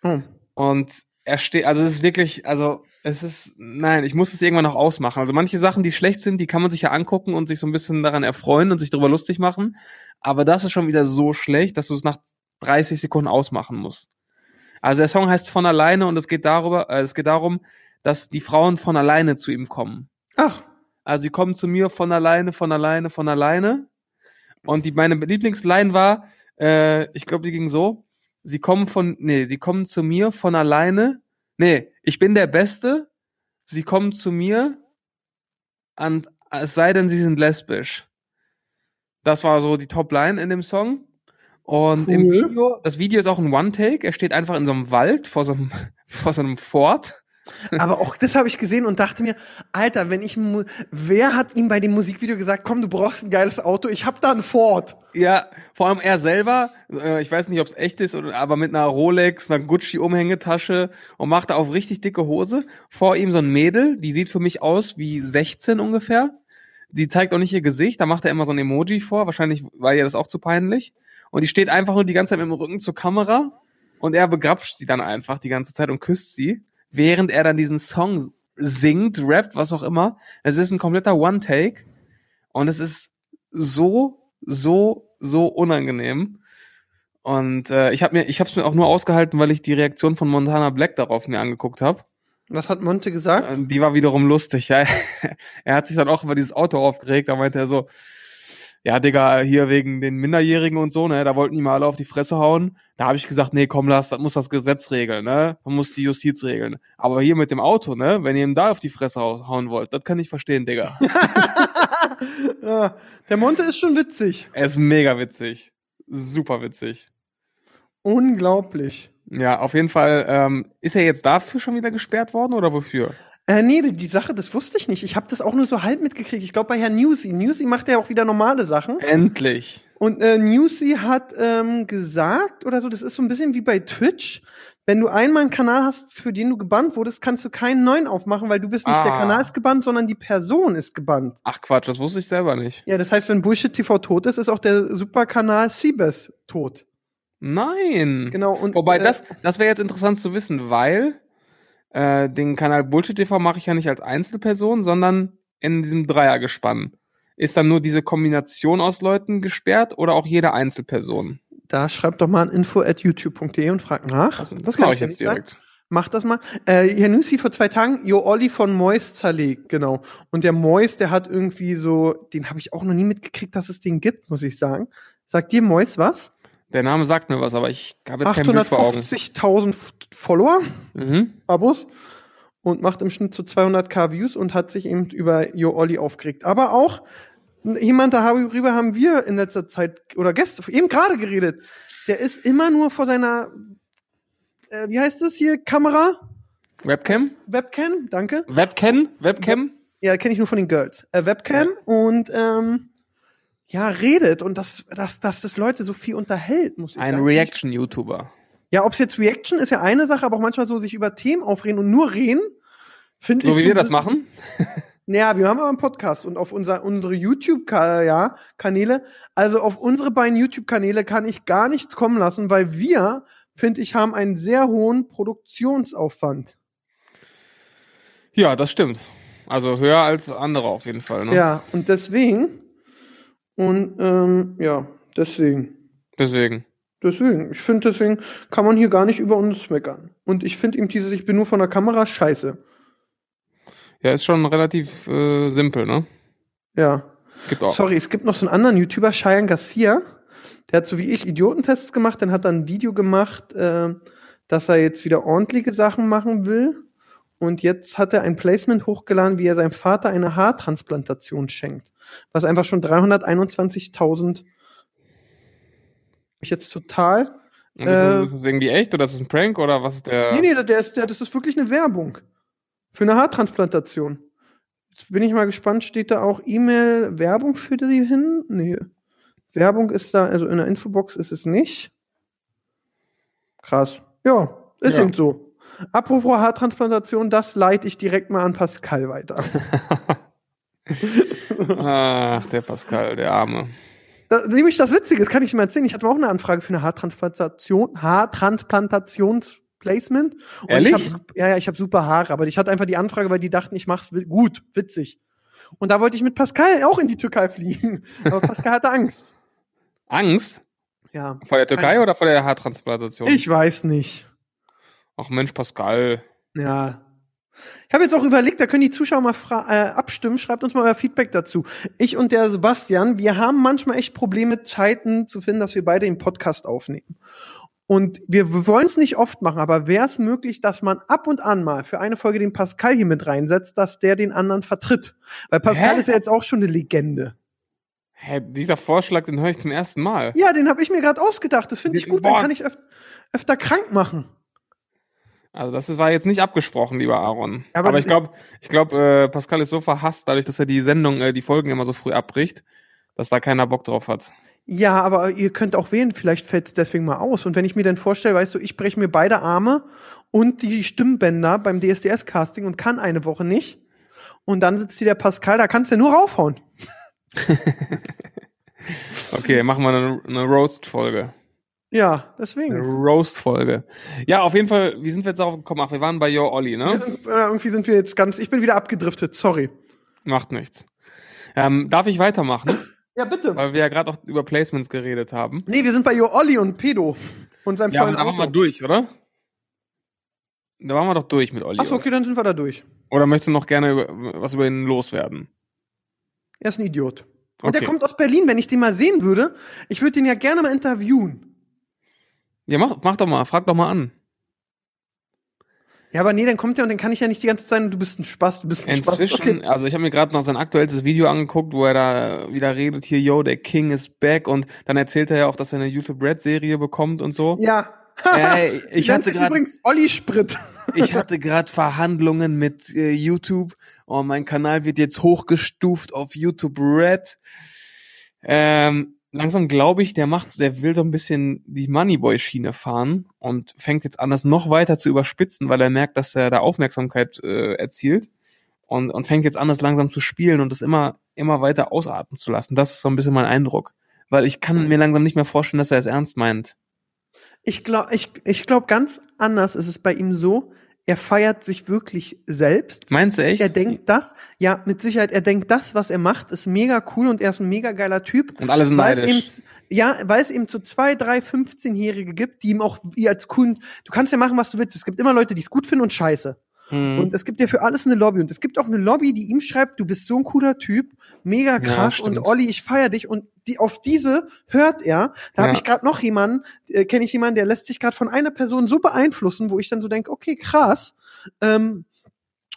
S2: Oh.
S3: Und er steht, also es ist wirklich, also es ist, nein, ich muss es irgendwann noch ausmachen. Also manche Sachen, die schlecht sind, die kann man sich ja angucken und sich so ein bisschen daran erfreuen und sich darüber lustig machen. Aber das ist schon wieder so schlecht, dass du es nach 30 Sekunden ausmachen musst. Also der Song heißt Von alleine und es geht darüber, äh, es geht darum, dass die Frauen von alleine zu ihm kommen.
S2: Ach,
S3: Also sie kommen zu mir von alleine, von alleine, von alleine. Und die, meine Lieblingsline war, äh, ich glaube, die ging so, sie kommen von, nee, sie kommen zu mir von alleine. Nee, ich bin der Beste. Sie kommen zu mir, an, es sei denn, sie sind lesbisch. Das war so die Top-Line in dem Song. Und im
S2: Cool.
S3: Video, das Video ist auch ein One-Take. Er steht einfach in so einem Wald vor so einem, vor so einem Fort.
S2: Aber auch das habe ich gesehen und dachte mir, Alter, wenn ich, wer hat ihm bei dem Musikvideo gesagt, komm, du brauchst ein geiles Auto, ich hab da ein Ford.
S3: Ja, vor allem er selber, äh, ich weiß nicht, ob es echt ist, aber mit einer Rolex, einer Gucci-Umhängetasche und macht da auf richtig dicke Hose. Vor ihm so ein Mädel, die sieht für mich aus wie 16 ungefähr. Die zeigt auch nicht ihr Gesicht, da macht er immer so ein Emoji vor, wahrscheinlich war ihr das auch zu peinlich. Und die steht einfach nur die ganze Zeit mit dem Rücken zur Kamera und er begrapscht sie dann einfach die ganze Zeit und küsst sie, während er dann diesen Song singt, rappt, was auch immer. Es ist ein kompletter One-Take. Und es ist so, so, so unangenehm. Und äh, ich habe mir, ich habe es mir auch nur ausgehalten, weil ich die Reaktion von Montana Black darauf mir angeguckt habe.
S2: Was hat Monte gesagt?
S3: Die war wiederum lustig. Ja. er hat sich dann auch über dieses Auto aufgeregt. Da meinte er so, ja, Digga, hier wegen den Minderjährigen und so, ne, da wollten die mal alle auf die Fresse hauen. Da habe ich gesagt, nee, komm, lass, das muss das Gesetz regeln, ne? Man muss die Justiz regeln. Aber hier mit dem Auto, ne, wenn ihr ihm da auf die Fresse hau- hauen wollt, das kann ich verstehen, Digga.
S2: ja, der Monte ist schon witzig.
S3: er ist mega witzig. Super witzig.
S2: Unglaublich.
S3: Ja, auf jeden Fall, ähm, ist er jetzt dafür schon wieder gesperrt worden oder wofür?
S2: Äh, nee, die, Sache, das wusste ich nicht. Ich habe das auch nur so halb mitgekriegt. Ich glaube bei Herrn Newsy. Newsy macht ja auch wieder normale Sachen.
S3: Endlich.
S2: Und äh, Newsy hat ähm, gesagt oder so, das ist so ein bisschen wie bei Twitch. Wenn du einmal einen Kanal hast, für den du gebannt wurdest, kannst du keinen neuen aufmachen, weil du bist nicht der
S3: Ah.
S2: Kanal ist gebannt, sondern die Person ist gebannt.
S3: Ach Quatsch, das wusste ich selber nicht.
S2: Ja, das heißt, wenn Bullshit TV tot ist, ist auch der Superkanal Siebes tot.
S3: Nein.
S2: Genau. Und,
S3: Wobei,
S2: äh,
S3: das, das wäre jetzt interessant zu wissen, weil äh, den Kanal Bullshit TV mache ich ja nicht als Einzelperson, sondern in diesem Dreiergespann. Ist dann nur diese Kombination aus Leuten gesperrt oder auch jede Einzelperson?
S2: Da schreibt doch mal an info at youtube.de und fragt nach.
S3: Also, das
S2: kann
S3: mache ich jetzt
S2: nicht sagen.
S3: direkt.
S2: Mach das mal. Äh, Herr Nüssi vor zwei Tagen, Jo Olli von Mois zerlegt, genau. Und der Mois, der hat irgendwie so, den habe ich auch noch nie mitgekriegt, dass es den gibt, muss ich sagen. Sagt dir Mois was?
S3: Der Name sagt mir was, aber ich habe jetzt kein Bild vor Augen.
S2: 850.000 F- Follower,
S3: Mhm.
S2: Abos und macht im Schnitt so 200k Views und hat sich eben über Jo Olli aufgeregt. Aber auch jemand, darüber haben wir in letzter Zeit oder gestern eben gerade geredet. Der ist immer nur vor seiner, äh, wie heißt das hier, Kamera?
S3: Webcam?
S2: Webcam, danke.
S3: Webcam? Webcam?
S2: Ja, kenne ich nur von den Girls. Äh, Webcam und ähm, ja, redet und dass das, dass das Leute so viel unterhält, muss ich
S3: Ein
S2: sagen.
S3: Reaction-YouTuber.
S2: Ja, ob es jetzt Reaction ist ja eine Sache, aber auch manchmal so sich über Themen aufreden und nur reden, finde ich.
S3: So wie
S2: so
S3: wir das
S2: ein
S3: machen?
S2: Naja, wir haben aber einen Podcast und auf unser, unsere YouTube-Kanäle, also auf unsere beiden YouTube-Kanäle kann ich gar nichts kommen lassen, weil wir, finde ich, haben einen sehr hohen Produktionsaufwand.
S3: Ja, das stimmt. Also höher als andere auf jeden Fall. Ne?
S2: Ja, und deswegen, und ähm, ja, deswegen.
S3: Deswegen.
S2: Deswegen, ich finde, deswegen kann man hier gar nicht über uns meckern. Und ich finde eben dieses, ich bin nur von der Kamera scheiße.
S3: Ja, ist schon relativ äh, simpel, ne?
S2: Ja.
S3: Gibt auch.
S2: Sorry, es gibt noch so einen anderen YouTuber, Cheyenne Garcia. Der hat so wie ich Idiotentests gemacht, dann hat er ein Video gemacht, äh, dass er jetzt wieder ordentliche Sachen machen will. Und jetzt hat er ein Placement hochgeladen, wie er seinem Vater eine Haartransplantation schenkt. Was einfach schon 321.000 ich jetzt total.
S3: Und ist,
S2: äh,
S3: das, ist das irgendwie echt oder ist das ein Prank oder was ist der?
S2: Nee, nee, der ist, der, das ist wirklich eine Werbung. Für eine Haartransplantation. Jetzt bin ich mal gespannt, steht da auch E-Mail Werbung für die hin? Nee. Werbung ist da, also in der Infobox ist es nicht. Krass. Ja, ist
S3: Ja.
S2: eben so. Apropos Haartransplantation, das leite ich direkt mal an Pascal weiter.
S3: Ach, der Pascal, der Arme.
S2: Da, nämlich das Witzige, das kann ich mal erzählen. Ich hatte auch eine Anfrage für eine Haartransplantation, Haartransplantationsplacement. Und
S3: Ehrlich?
S2: Ich hab, ja, ja, ich habe super Haare, aber ich hatte einfach die Anfrage, weil die dachten, ich mach's gut, witzig. Und da wollte ich mit Pascal auch in die Türkei fliegen. Aber Pascal hatte Angst.
S3: Angst?
S2: Ja.
S3: Vor der Türkei oder vor der Haartransplantation?
S2: Ich weiß nicht.
S3: Ach Mensch, Pascal.
S2: Ja. Ich habe jetzt auch überlegt, da können die Zuschauer mal äh, abstimmen. Schreibt uns mal euer Feedback dazu. Ich und der Sebastian, wir haben manchmal echt Probleme, Zeiten zu finden, dass wir beide den Podcast aufnehmen. Und wir wollen es nicht oft machen, aber wäre es möglich, dass man ab und an mal für eine Folge den Pascal hier mit reinsetzt, dass der den anderen vertritt? Weil Pascal
S3: Hä?
S2: ist ja jetzt auch schon eine Legende.
S3: Hä, dieser Vorschlag, den höre ich zum ersten Mal.
S2: Ja, den habe ich mir gerade ausgedacht. Das finde ich gut. Dann
S3: Boah.
S2: kann ich öf öfter krank machen.
S3: Also das war jetzt nicht abgesprochen, lieber Aaron.
S2: Aber
S3: Aber, ich glaube, ich glaube, äh, Pascal ist so verhasst, dadurch, dass er die Sendung, äh, die Folgen immer so früh abbricht, dass da keiner Bock drauf hat.
S2: Ja, aber ihr könnt auch wählen, vielleicht fällt es deswegen mal aus. Und wenn ich mir dann vorstelle, weißt du, ich breche mir beide Arme und die Stimmbänder beim DSDS-Casting und kann eine Woche nicht. Und dann sitzt hier der Pascal, da kannst du ja nur raufhauen.
S3: Okay, machen wir eine, eine Roast-Folge.
S2: Ja, deswegen.
S3: Roast-Folge. Ja, auf jeden Fall, wie sind wir jetzt darauf gekommen? Ach, wir waren bei Yo Olli, ne?
S2: sind, äh, irgendwie sind wir jetzt ganz, ich bin wieder abgedriftet, sorry.
S3: Macht nichts. Ähm, darf ich weitermachen?
S2: Ja, bitte.
S3: Weil wir ja gerade auch über Placements geredet haben.
S2: Nee, wir sind bei Jo Olli und Pedo und seinem
S3: Ja, aber
S2: tollen
S3: da waren wir durch, oder? Da waren wir doch durch mit Olli.
S2: Achso, okay, dann sind wir da durch.
S3: Oder? möchtest du noch gerne über, was über ihn loswerden?
S2: Er ist ein Idiot. Und
S3: Okay.
S2: der kommt aus Berlin. Wenn ich den mal sehen würde, ich würde den ja gerne mal interviewen.
S3: Ja, mach, mach doch mal, frag doch mal an.
S2: Ja, aber nee, dann kommt er und dann kann ich ja nicht die ganze Zeit sagen, du bist ein Spaß, du bist ein Spaß.
S3: Inzwischen,
S2: Okay.
S3: also ich habe mir gerade noch sein aktuellstes Video angeguckt, wo er da wieder redet, hier, yo, der King is back und dann erzählt er ja auch, dass er eine YouTube Red Serie bekommt und so.
S2: Ja.
S3: Ey, ich hatte grad-
S2: übrigens Olli Sprit.
S3: Ich hatte gerade Verhandlungen mit äh, YouTube. Oh, mein Kanal wird jetzt hochgestuft auf YouTube Red. Ähm, langsam glaube ich, der macht, der will so ein bisschen die Moneyboy-Schiene fahren und fängt jetzt an, das noch weiter zu überspitzen, weil er merkt, dass er da Aufmerksamkeit äh, erzielt und, und fängt jetzt an, das langsam zu spielen und das immer, immer weiter ausarten zu lassen. Das ist so ein bisschen mein Eindruck. Weil ich kann mir langsam nicht mehr vorstellen, dass er es ernst meint.
S2: Ich glaube, ich, ich glaube, ganz anders ist es bei ihm so, er feiert sich wirklich selbst.
S3: Meinst du echt?
S2: Er denkt das, ja, mit Sicherheit, er denkt das, was er macht, ist mega cool und er ist ein mega geiler Typ.
S3: und alle sind
S2: Weil es
S3: neidisch.
S2: eben, ja, weil es eben so zwei, drei, 15-Jährige gibt, die ihm auch wie als coolen, du kannst ja machen, was du willst. Es gibt immer Leute, die es gut finden und scheiße.
S3: Hm.
S2: Und es gibt ja für alles eine Lobby. Und es gibt auch eine Lobby, die ihm schreibt, du bist so ein cooler Typ, mega krass und
S3: stimmt.
S2: Olli, ich feier dich. Und die, auf diese hört er. Da
S3: Ja.
S2: habe ich gerade noch jemanden, äh, kenne ich jemanden, der lässt sich gerade von einer Person so beeinflussen, wo ich dann so denke, okay, krass. Ähm,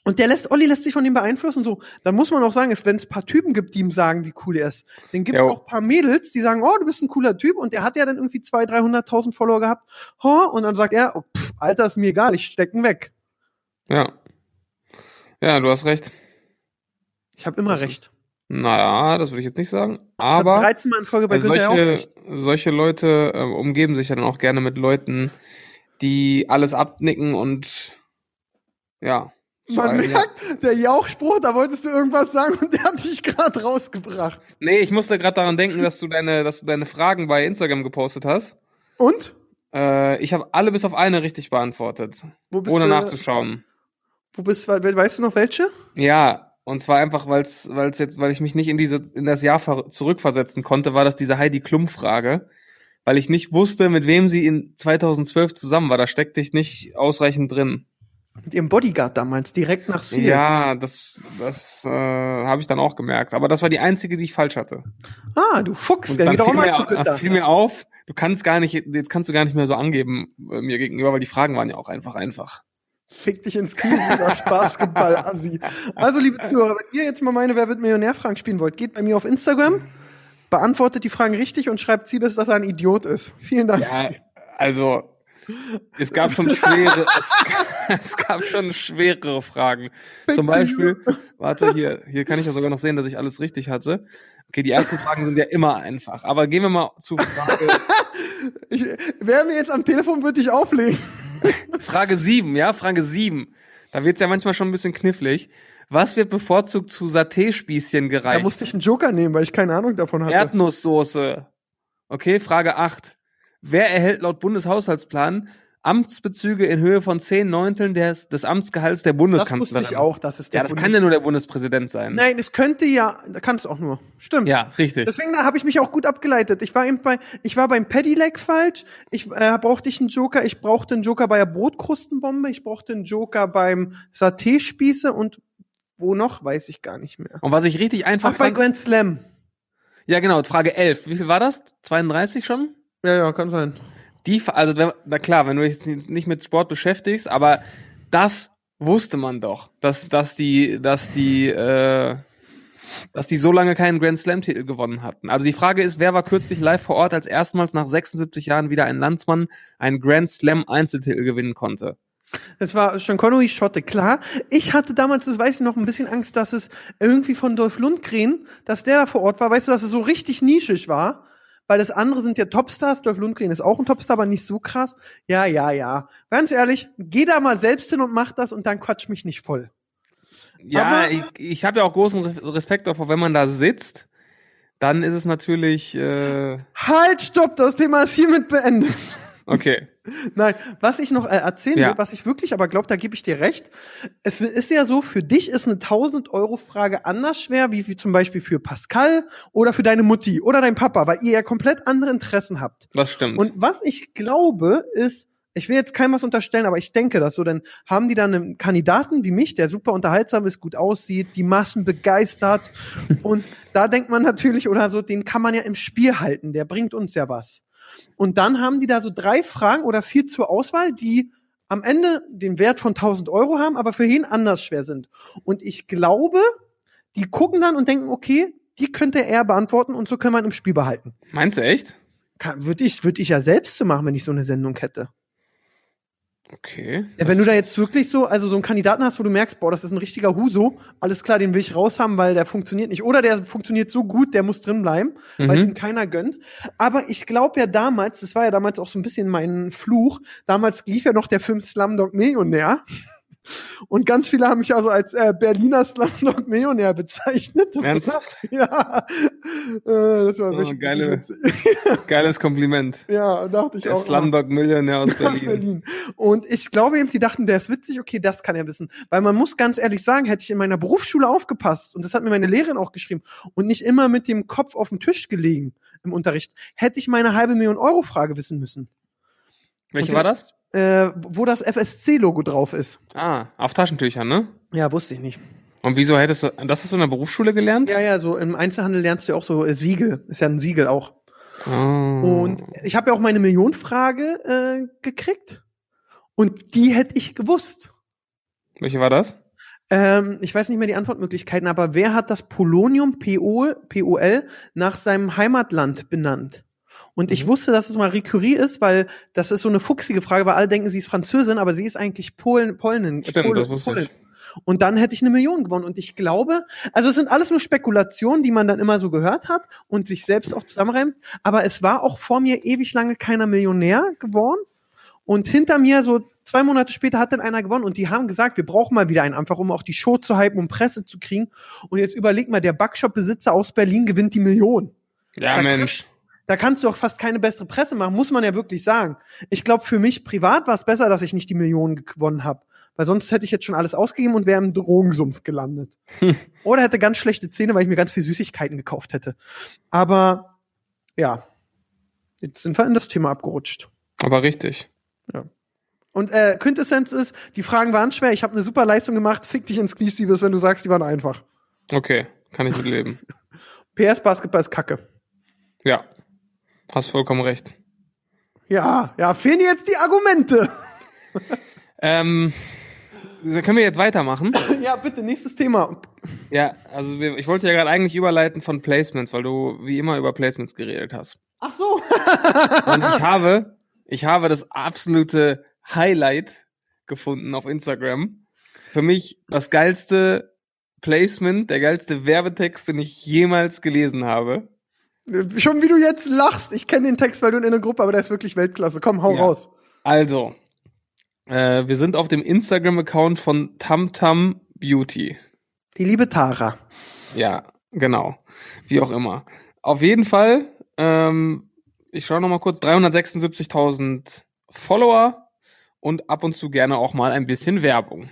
S2: und der lässt, Olli lässt sich von ihm beeinflussen, so. Dann muss man auch sagen, es, wenn es paar Typen gibt, die ihm sagen, wie cool er ist, dann gibt es auch paar Mädels, die sagen, oh, du bist ein cooler Typ. Und der hat ja dann irgendwie 200.000, 300.000 Follower gehabt. Oh, und dann sagt er, oh, pff, Alter, ist mir egal, ich stecken weg.
S3: Ja. Ja, du hast recht.
S2: Ich habe immer
S3: Das ist-
S2: recht.
S3: Naja, das würde ich jetzt nicht sagen. Aber
S2: 13 Mal in Folge bei ja auch
S3: solche,
S2: recht.
S3: solche Leute äh, umgeben sich dann auch gerne mit Leuten, die alles abnicken und ja.
S2: Man
S3: einem- ja.
S2: merkt, der Jauchspruch, da wolltest du irgendwas sagen und der hat dich gerade rausgebracht.
S3: Nee, ich musste gerade daran denken, dass du deine, dass du deine Fragen bei Instagram gepostet hast.
S2: Und?
S3: Äh, ich habe alle bis auf eine richtig beantwortet,
S2: Wo bist
S3: ohne
S2: du,
S3: nachzuschauen.
S2: Wo bist we- weißt du noch welche?
S3: Ja, und zwar einfach, weil's, weil's jetzt, weil ich mich nicht in diese, in das Jahr ver zurückversetzen konnte, war das diese Heidi Klum Frage, weil ich nicht wusste, mit wem sie in 2012 zusammen war. Da steckte ich nicht ausreichend drin.
S2: Mit ihrem Bodyguard damals, direkt nach Ziel.
S3: Ja, das, das äh, habe ich dann auch gemerkt. Aber das war die einzige, die ich falsch hatte.
S2: Ah, du Fuchs,
S3: Und
S2: der
S3: dann
S2: auch
S3: fiel
S2: mal
S3: mir, dann fiel mir auf, du kannst gar nicht, jetzt kannst du gar nicht mehr so angeben äh, mir gegenüber, weil die Fragen waren ja auch einfach einfach.
S2: Fick dich ins Knie, lieber Spaßgeball-Assi. Also, liebe Zuhörer, wenn ihr jetzt mal meine Wer wird Millionär-Fragen spielen wollt, geht bei mir auf Instagram, beantwortet die Fragen richtig und schreibt Siebes, dass er ein Idiot ist. Vielen Dank.
S3: Ja, also es gab schon schwere, es, es gab schon schwerere Fragen. Zum Beispiel, warte hier, hier kann ich ja sogar noch sehen, dass ich alles richtig hatte. Okay, die ersten Fragen sind ja immer einfach. Aber gehen wir mal zu Frage,
S2: Ich, wer mir jetzt am Telefon würde ich auflegen.
S3: Frage 7, ja, Frage 7. Da wird's ja manchmal schon ein bisschen knifflig. Was wird bevorzugt zu Saté-Spießchen
S2: Da
S3: gereicht?
S2: musste ich einen Joker nehmen, weil ich keine Ahnung davon hatte.
S3: Erdnusssoße. Okay, Frage 8. Wer erhält laut Bundeshaushaltsplan Amtsbezüge in Höhe von 10 Neunteln des, des Amtsgehalts der
S2: das
S3: Bundeskanzlerin?
S2: wusste ich auch, dass es der
S3: Ja, das
S2: Bundes-
S3: kann ja nur der Bundespräsident sein.
S2: Nein, es könnte ja, da kann es auch nur. Stimmt.
S3: Ja, richtig.
S2: Deswegen habe ich mich auch gut abgeleitet. Ich war eben bei, ich war beim Pedelec falsch. Ich äh, brauchte ich einen Joker. Ich brauchte einen Joker bei der Brotkrustenbombe. Ich brauchte einen Joker beim Saté-Spieße und wo noch, weiß ich gar nicht mehr.
S3: Und was ich richtig einfach
S2: Ach, bei Grand Slam.
S3: ja genau, Frage 11. Wie viel war das? 32 schon?
S2: Ja, ja, kann sein.
S3: Die, also, wenn, na klar, wenn du dich nicht mit Sport beschäftigst, aber das wusste man doch, dass, dass die, dass die, äh, dass die so lange keinen Grand Slam-Titel gewonnen hatten. Also die Frage ist, wer war kürzlich live vor Ort, als erstmals nach 76 Jahren wieder ein Landsmann einen Grand Slam-Einzeltitel gewinnen konnte?
S2: Das war Sean Connery Schotte, klar. Ich hatte damals, das weiß ich noch, ein bisschen Angst, dass es irgendwie von Dolph Lundgren, dass der da vor Ort war, weißt du, dass es so richtig nischig war. Weil das andere sind ja Topstars. Dolph Lundgren ist auch ein Topstar, aber nicht so krass. Ja, ja, ja. Ganz ehrlich, geh da mal selbst hin und mach das und dann quatsch mich nicht voll.
S3: Ja,
S2: Aber-
S3: ich, ich habe ja auch großen Re- Respekt davor, wenn man da sitzt, dann ist es natürlich, äh,
S2: Halt, stopp, das Thema ist hiermit beendet.
S3: okay.
S2: Nein, was ich noch äh, erzählen
S3: Ja.
S2: will, was ich wirklich aber glaube, da gebe ich dir recht. Es ist ja so, für dich ist eine 1000-Euro-Frage anders schwer, wie, wie zum Beispiel für Pascal oder für deine Mutti oder dein Papa, weil ihr ja komplett andere Interessen habt.
S3: Das stimmt.
S2: Und was ich glaube, ist, ich will jetzt keinem was unterstellen, aber ich denke das so, dann haben die dann einen Kandidaten wie mich, der super unterhaltsam ist, gut aussieht, die Massen begeistert. und da denkt man natürlich, oder so, den kann man ja im Spiel halten, der bringt uns ja was. Und dann haben die da so drei Fragen oder vier zur Auswahl, die am Ende den Wert von 1000 Euro haben, aber für ihn anders schwer sind. Und ich glaube, die gucken dann und denken, okay, die könnte er beantworten und so können wir ihn im Spiel behalten.
S3: Meinst du echt?
S2: Würde ich, würde ich ja selbst so machen, wenn ich so eine Sendung hätte.
S3: Okay.
S2: Ja, wenn du da jetzt wirklich so, also so einen Kandidaten hast, wo du merkst, boah, das ist ein richtiger Huso, alles klar, den will ich raushaben, weil der funktioniert nicht. Oder der funktioniert so gut, der muss drin bleiben, weil es
S3: Mhm.
S2: ihm keiner gönnt. Aber ich glaube ja damals, das war ja damals auch so ein bisschen mein Fluch, damals lief ja noch der Film Slumdog Millionär. Und ganz viele haben mich also als äh, Berliner Slumdog Millionär bezeichnet.
S3: Ernsthaft?
S2: Ja, äh, das war
S3: Oh,
S2: wirklich
S3: geile-
S2: witzig.
S3: Geiles Kompliment.
S2: Ja, dachte ich
S3: Der
S2: auch.
S3: Slumdog Millionär aus Berlin.
S2: Berlin. Und ich glaube eben, die dachten, der ist witzig, okay, das kann er wissen. Weil man muss ganz ehrlich sagen, hätte ich in meiner Berufsschule aufgepasst, und das hat mir meine Lehrerin auch geschrieben, und nicht immer mit dem Kopf auf dem Tisch gelegen im Unterricht, hätte ich meine halbe Million Euro Frage wissen müssen.
S3: Welche war das?
S2: Äh, wo das FSC-Logo drauf ist.
S3: Ah, auf Taschentüchern, ne?
S2: Ja, wusste ich nicht.
S3: Und wieso hättest du, das hast du in der Berufsschule gelernt?
S2: Ja, ja, so im Einzelhandel lernst du ja auch so äh, Siegel. Ist ja ein Siegel auch.
S3: Oh.
S2: Und ich habe ja auch meine Millionenfrage äh, gekriegt. Und die hätte ich gewusst.
S3: Welche war das?
S2: Ähm, ich weiß nicht mehr die Antwortmöglichkeiten, aber wer hat das Polonium PO, POL nach seinem Heimatland benannt? Und ich
S3: Mhm.
S2: wusste, dass es Marie Curie ist, weil das ist so eine fuchsige Frage, weil alle denken, sie ist Französin, aber sie ist eigentlich Polen, Polnin. äh,
S3: Stimmt,
S2: Pol-
S3: das wusste
S2: Polin.
S3: ich.
S2: Und dann hätte ich eine Million gewonnen. Und ich glaube, also es sind alles nur Spekulationen, die man dann immer so gehört hat und sich selbst auch zusammenreimt. Aber es war auch vor mir ewig lange keiner Millionär geworden. Und hinter mir, so zwei Monate später, hat dann einer gewonnen. Und die haben gesagt, wir brauchen mal wieder einen, einfach um auch die Show zu hypen, um Presse zu kriegen. Und jetzt überleg mal, der Backshop-Besitzer aus Berlin gewinnt die Million.
S3: Ja,
S2: Da
S3: Mensch.
S2: Da kannst du auch fast keine bessere Presse machen, muss man ja wirklich sagen. Ich glaube, für mich privat war es besser, dass ich nicht die Millionen gewonnen habe. Weil sonst hätte ich jetzt schon alles ausgegeben und wäre im Drogensumpf gelandet.
S3: Hm.
S2: Oder hätte ganz schlechte Zähne, weil ich mir ganz viel Süßigkeiten gekauft hätte. Aber ja, jetzt sind wir in das Thema abgerutscht.
S3: Aber richtig.
S2: Und äh, Quintessenz ist, die Fragen waren schwer, ich habe eine super Leistung gemacht, fick dich ins Knie, Siebes, wenn du sagst, die waren einfach.
S3: Okay, kann ich mitleben.
S2: PS Basketball ist Kacke.
S3: ja. Hast vollkommen recht.
S2: Ja, ja, fehlen jetzt die Argumente.
S3: Ähm, können wir jetzt weitermachen?
S2: ja, bitte, nächstes Thema.
S3: Ja, also wir, ich wollte ja gerade eigentlich überleiten von Placements, weil du wie immer über Placements geredet hast.
S2: Ach so.
S3: Und ich habe, ich habe das absolute Highlight gefunden auf Instagram. Für mich das geilste Placement, der geilste Werbetext, den ich jemals gelesen habe.
S2: Schon wie du jetzt lachst. Ich kenne den Text, weil du in einer Gruppe, aber der ist wirklich Weltklasse. Komm, hau
S3: Ja.
S2: raus.
S3: Also, äh, wir sind auf dem Instagram-Account von Tamtam Beauty.
S2: Die liebe Tara.
S3: Ja, genau. Wie auch immer. Auf jeden Fall, ähm, ich schaue noch mal kurz, 376.000 Follower und ab und zu gerne auch mal ein bisschen Werbung.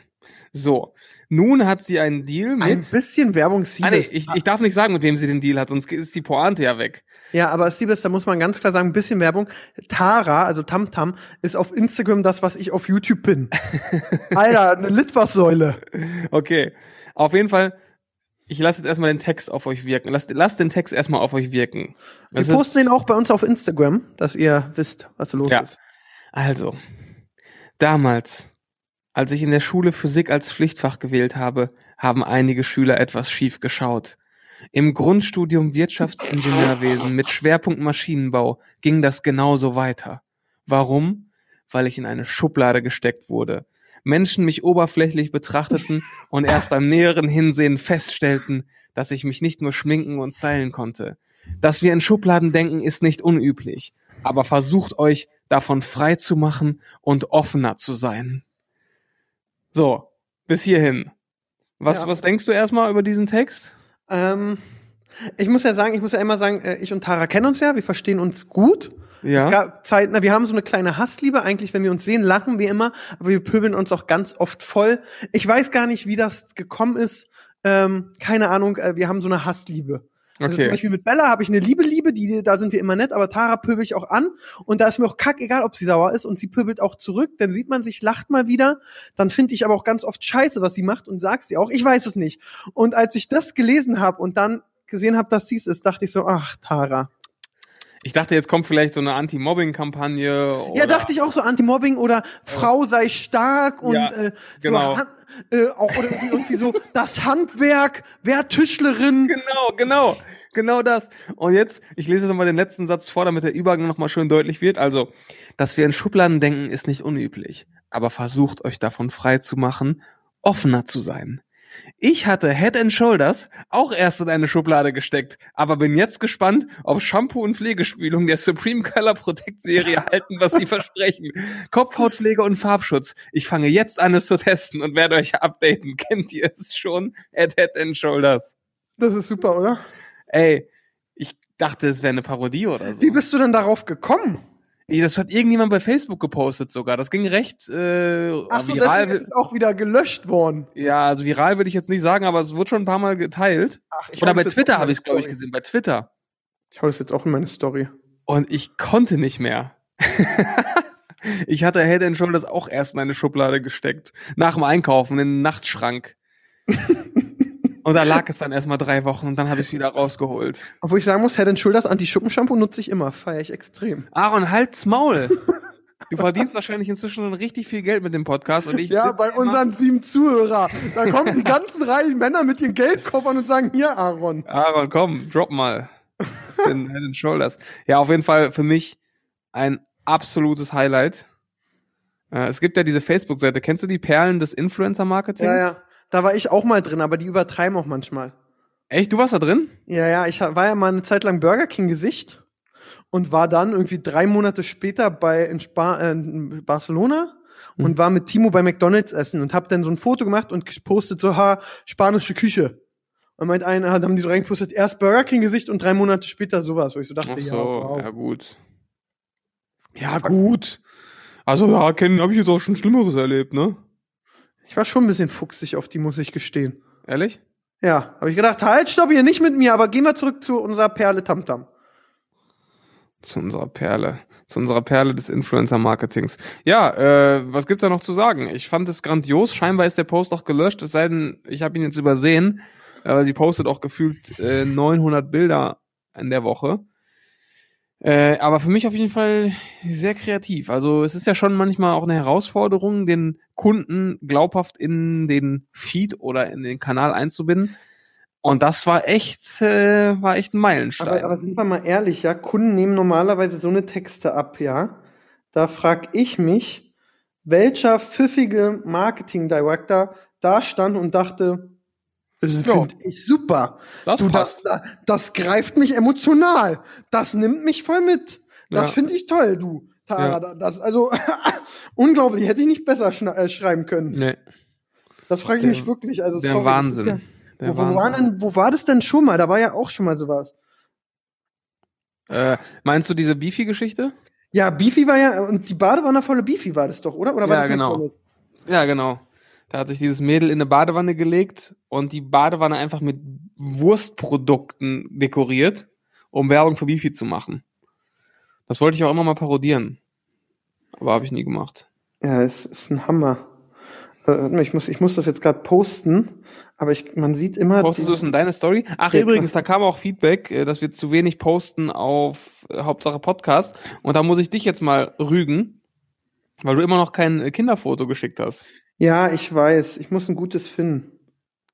S3: So, nun hat sie einen Deal
S2: Ein
S3: mit...
S2: bisschen Werbung
S3: Ah, nee,
S2: Siebes.
S3: ich, ich darf nicht sagen, mit wem sie den Deal hat, sonst ist die Pointe ja weg.
S2: ja, aber Siebes, da muss man ganz klar sagen, ein bisschen Werbung. Tara, also Tamtam, ist auf Instagram das, was ich auf YouTube bin. Alter, eine Litfaßsäule.
S3: Okay, auf jeden Fall, ich lasse jetzt erstmal den Text auf euch wirken. Lasst, lasst den Text erstmal auf euch wirken.
S2: Wir
S3: Es
S2: posten
S3: ist-
S2: den auch bei uns auf Instagram, dass ihr wisst, was los
S3: Ja.
S2: ist.
S3: Also, damals, als ich in der Schule Physik als Pflichtfach gewählt habe, haben einige Schüler etwas schief geschaut. Im Grundstudium Wirtschaftsingenieurwesen mit Schwerpunkt Maschinenbau ging das genauso weiter. Warum? Weil ich in eine Schublade gesteckt wurde. Menschen mich oberflächlich betrachteten und erst beim näheren Hinsehen feststellten, dass ich mich nicht nur schminken und stylen konnte. Dass wir in Schubladen denken, ist nicht unüblich. Aber versucht euch davon frei zu machen und offener zu sein. So, bis hierhin. Was,
S2: Ja.
S3: was denkst du erstmal über diesen Text?
S2: Ähm, ich muss ja sagen, ich muss ja immer sagen, äh, ich und Tara kennen uns ja, wir verstehen uns gut.
S3: Ja.
S2: Es gab Zeiten, na, wir haben so eine kleine Hassliebe. Eigentlich, wenn wir uns sehen, lachen wir immer, aber wir pöbeln uns auch ganz oft voll. Ich weiß gar nicht, wie das gekommen ist. Ähm, keine Ahnung, äh, wir haben so eine Hassliebe. Also zum
S3: Okay.
S2: Beispiel mit Bella habe ich eine Liebe-Liebe, die, da sind wir immer nett, aber Tara pöbel ich auch an und da ist mir auch kack, egal ob sie sauer ist und sie pöbelt auch zurück, dann sieht man sich, lacht mal wieder, dann finde ich aber auch ganz oft scheiße, was sie macht und sagt sie auch, ich weiß es nicht. Und als ich das gelesen habe und dann gesehen habe, dass sie es ist, dachte ich so, ach, Tara.
S3: Ich dachte, jetzt kommt vielleicht so eine Anti-Mobbing-Kampagne.
S2: Ja, dachte ich auch so Anti-Mobbing oder Frau sei stark und
S3: Ja,
S2: äh,
S3: genau.
S2: so Han- äh, auch oder irgendwie, irgendwie so das Handwerk, wer Tischlerin.
S3: Genau, genau, genau das. Und jetzt, ich lese jetzt nochmal den letzten Satz vor, damit der Übergang nochmal schön deutlich wird. Also, dass wir in Schubladen denken, ist nicht unüblich. Aber versucht euch davon frei zu machen, offener zu sein. Ich hatte Head and Shoulders auch erst in eine Schublade gesteckt, aber bin jetzt gespannt, ob Shampoo und Pflegespülung der Supreme Color Protect Serie halten, was sie versprechen. Kopfhautpflege und Farbschutz. Ich fange jetzt an, es zu testen und werde euch updaten. Kennt ihr es schon? At Head and Shoulders.
S2: Das ist super, oder?
S3: Ey, ich dachte, es wäre eine Parodie oder so.
S2: Wie bist du denn darauf gekommen?
S3: Das hat irgendjemand bei Facebook gepostet sogar. Das ging recht äh,
S2: Ach so,
S3: viral.
S2: deswegen ist es auch wieder gelöscht worden.
S3: Ja, also viral würde ich jetzt nicht sagen, aber es wurde schon ein paar Mal geteilt.
S2: Ach, ich
S3: Oder bei Twitter habe ich es, glaube ich, gesehen. Bei Twitter.
S2: Ich hau das jetzt auch in meine Story.
S3: Und ich konnte nicht mehr. ich hatte Head and Shoulders auch erst in eine Schublade gesteckt. Nach dem Einkaufen in den Nachtschrank. und da lag es dann erstmal drei Wochen und dann habe ich es wieder rausgeholt.
S2: Obwohl ich sagen muss, Head Shoulders Anti-Schuppenshampoo nutze ich immer. Feier ich extrem.
S3: Aaron, halt's Maul. Du verdienst wahrscheinlich inzwischen schon richtig viel Geld mit dem Podcast und ich
S2: Ja, bei unseren sieben Zuhörer. Da kommen die ganzen reichen Männer mit ihren Geldkoffern und sagen, hier, Aaron.
S3: Aaron, komm, drop mal. Bisschen Head and Shoulders. Ja, auf jeden Fall für mich ein absolutes Highlight. Äh, es gibt ja diese Facebook-Seite. Kennst du die Perlen des Influencer-Marketings?
S2: Ja, ja. Da war ich auch mal drin, aber die übertreiben auch manchmal.
S3: Echt? Du warst da drin?
S2: Ja, ja, ich war ja mal eine Zeit lang Burger King Gesicht und war dann irgendwie drei Monate später bei in, Spa äh, in Barcelona und
S3: Mhm.
S2: war mit Timo bei McDonalds essen und hab dann so ein Foto gemacht und gepostet so, ha, spanische Küche. Und meint einer, haben die so reingepostet, erst Burger King Gesicht und drei Monate später sowas, wo ich so dachte,
S3: Ach
S2: ja,
S3: so,
S2: wow.
S3: ja gut. Ja gut. Also ja, kennen habe ich jetzt auch schon Schlimmeres erlebt, ne?
S2: Ich war schon ein bisschen fuchsig auf die, muss ich gestehen.
S3: Ehrlich?
S2: Ja, habe ich gedacht, halt, stopp hier, nicht mit mir, aber gehen wir zurück zu unserer Perle Tamtam.
S3: Zu unserer Perle. Zu unserer Perle des Influencer-Marketings. Ja, äh, was gibt's da noch zu sagen? Ich fand es grandios. Scheinbar ist der Post auch gelöscht, es sei denn, ich habe ihn jetzt übersehen. Aber sie postet auch gefühlt äh, 900 Bilder in der Woche. Äh, aber für mich auf jeden Fall sehr kreativ. Also es ist ja schon manchmal auch eine Herausforderung, den Kunden glaubhaft in den Feed oder in den Kanal einzubinden. Und das war echt, äh, war echt ein Meilenstein.
S2: Aber, aber sind wir mal ehrlich, ja, Kunden nehmen normalerweise so eine Texte ab, ja. Da frag ich mich, welcher pfiffige Marketing Director da stand und dachte, das finde ich super.
S3: das
S2: du, das,
S3: passt.
S2: das greift mich emotional. Das nimmt mich voll mit. Das
S3: Ja.
S2: finde ich toll, du. Tara,
S3: Ja.
S2: Da- das, also unglaublich, hätte ich nicht besser äh, schreiben können.
S3: Nee,
S2: Das frage ich
S3: Der-
S2: mich wirklich. Also,
S3: der
S2: sorry,
S3: Wahnsinn.
S2: Ja,
S3: der
S2: wo, wo, war
S3: Wahnsinn.
S2: denn, wo war das denn schon mal? Da war ja auch schon mal sowas.
S3: Äh, meinst du diese Beefy-Geschichte?
S2: Ja, Beefy war ja, und die Badewanne volle Beefy war das doch, oder? Oder war
S3: Ja,
S2: das
S3: genau. Ja, genau. Da hat sich dieses Mädel in eine Badewanne gelegt und die Badewanne einfach mit Wurstprodukten dekoriert, um Werbung für Beefy zu machen. Das wollte ich auch immer mal parodieren. Aber habe ich nie gemacht.
S2: Ja, es ist ein Hammer. Äh, ich muss, ich muss das jetzt gerade posten, aber ich, man sieht immer.
S3: Postest du es in deine Story? Ach,
S2: Ja,
S3: übrigens, da kam auch Feedback, äh, dass wir zu wenig posten auf äh, Hauptsache Podcast. Und da muss ich dich jetzt mal rügen, weil du immer noch kein Kinderfoto geschickt hast.
S2: Ja, ich weiß. Ich muss ein gutes finden.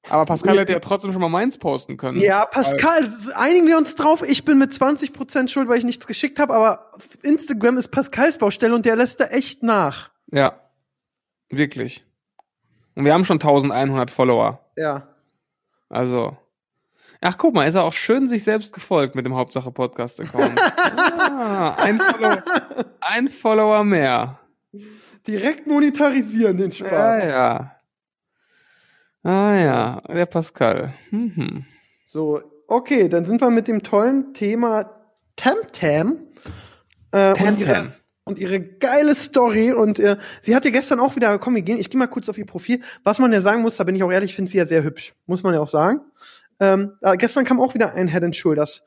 S3: Aber Pascal hätte ja trotzdem schon mal meins posten können.
S2: Ja, Pascal, einigen wir uns drauf. Ich bin mit 20% schuld, weil ich nichts geschickt habe, aber Instagram ist Pascals Baustelle und der lässt da echt nach.
S3: Ja. Wirklich. Und wir haben schon 1100 Follower.
S2: Ja.
S3: Also. Ach, guck mal, ist er auch schön sich selbst gefolgt mit dem Hauptsache Podcast-Account. ah, ein, Follower, ein Follower mehr.
S2: Direkt monetarisieren den Spaß.
S3: Ja, ja. Ah ja, der Pascal. Mhm.
S2: So, okay, dann sind wir mit dem tollen Thema Temtem Äh,
S3: Tan
S2: und, ihre,
S3: Tan.
S2: und ihre geile Story. Und äh, sie hat ja gestern auch wieder, komm, wir gehen, ich gehe mal kurz auf ihr Profil. Was man ja sagen muss, da bin ich auch ehrlich, finde sie ja sehr hübsch. Muss man ja auch sagen. Ähm, äh, gestern kam auch wieder ein Head and Shoulders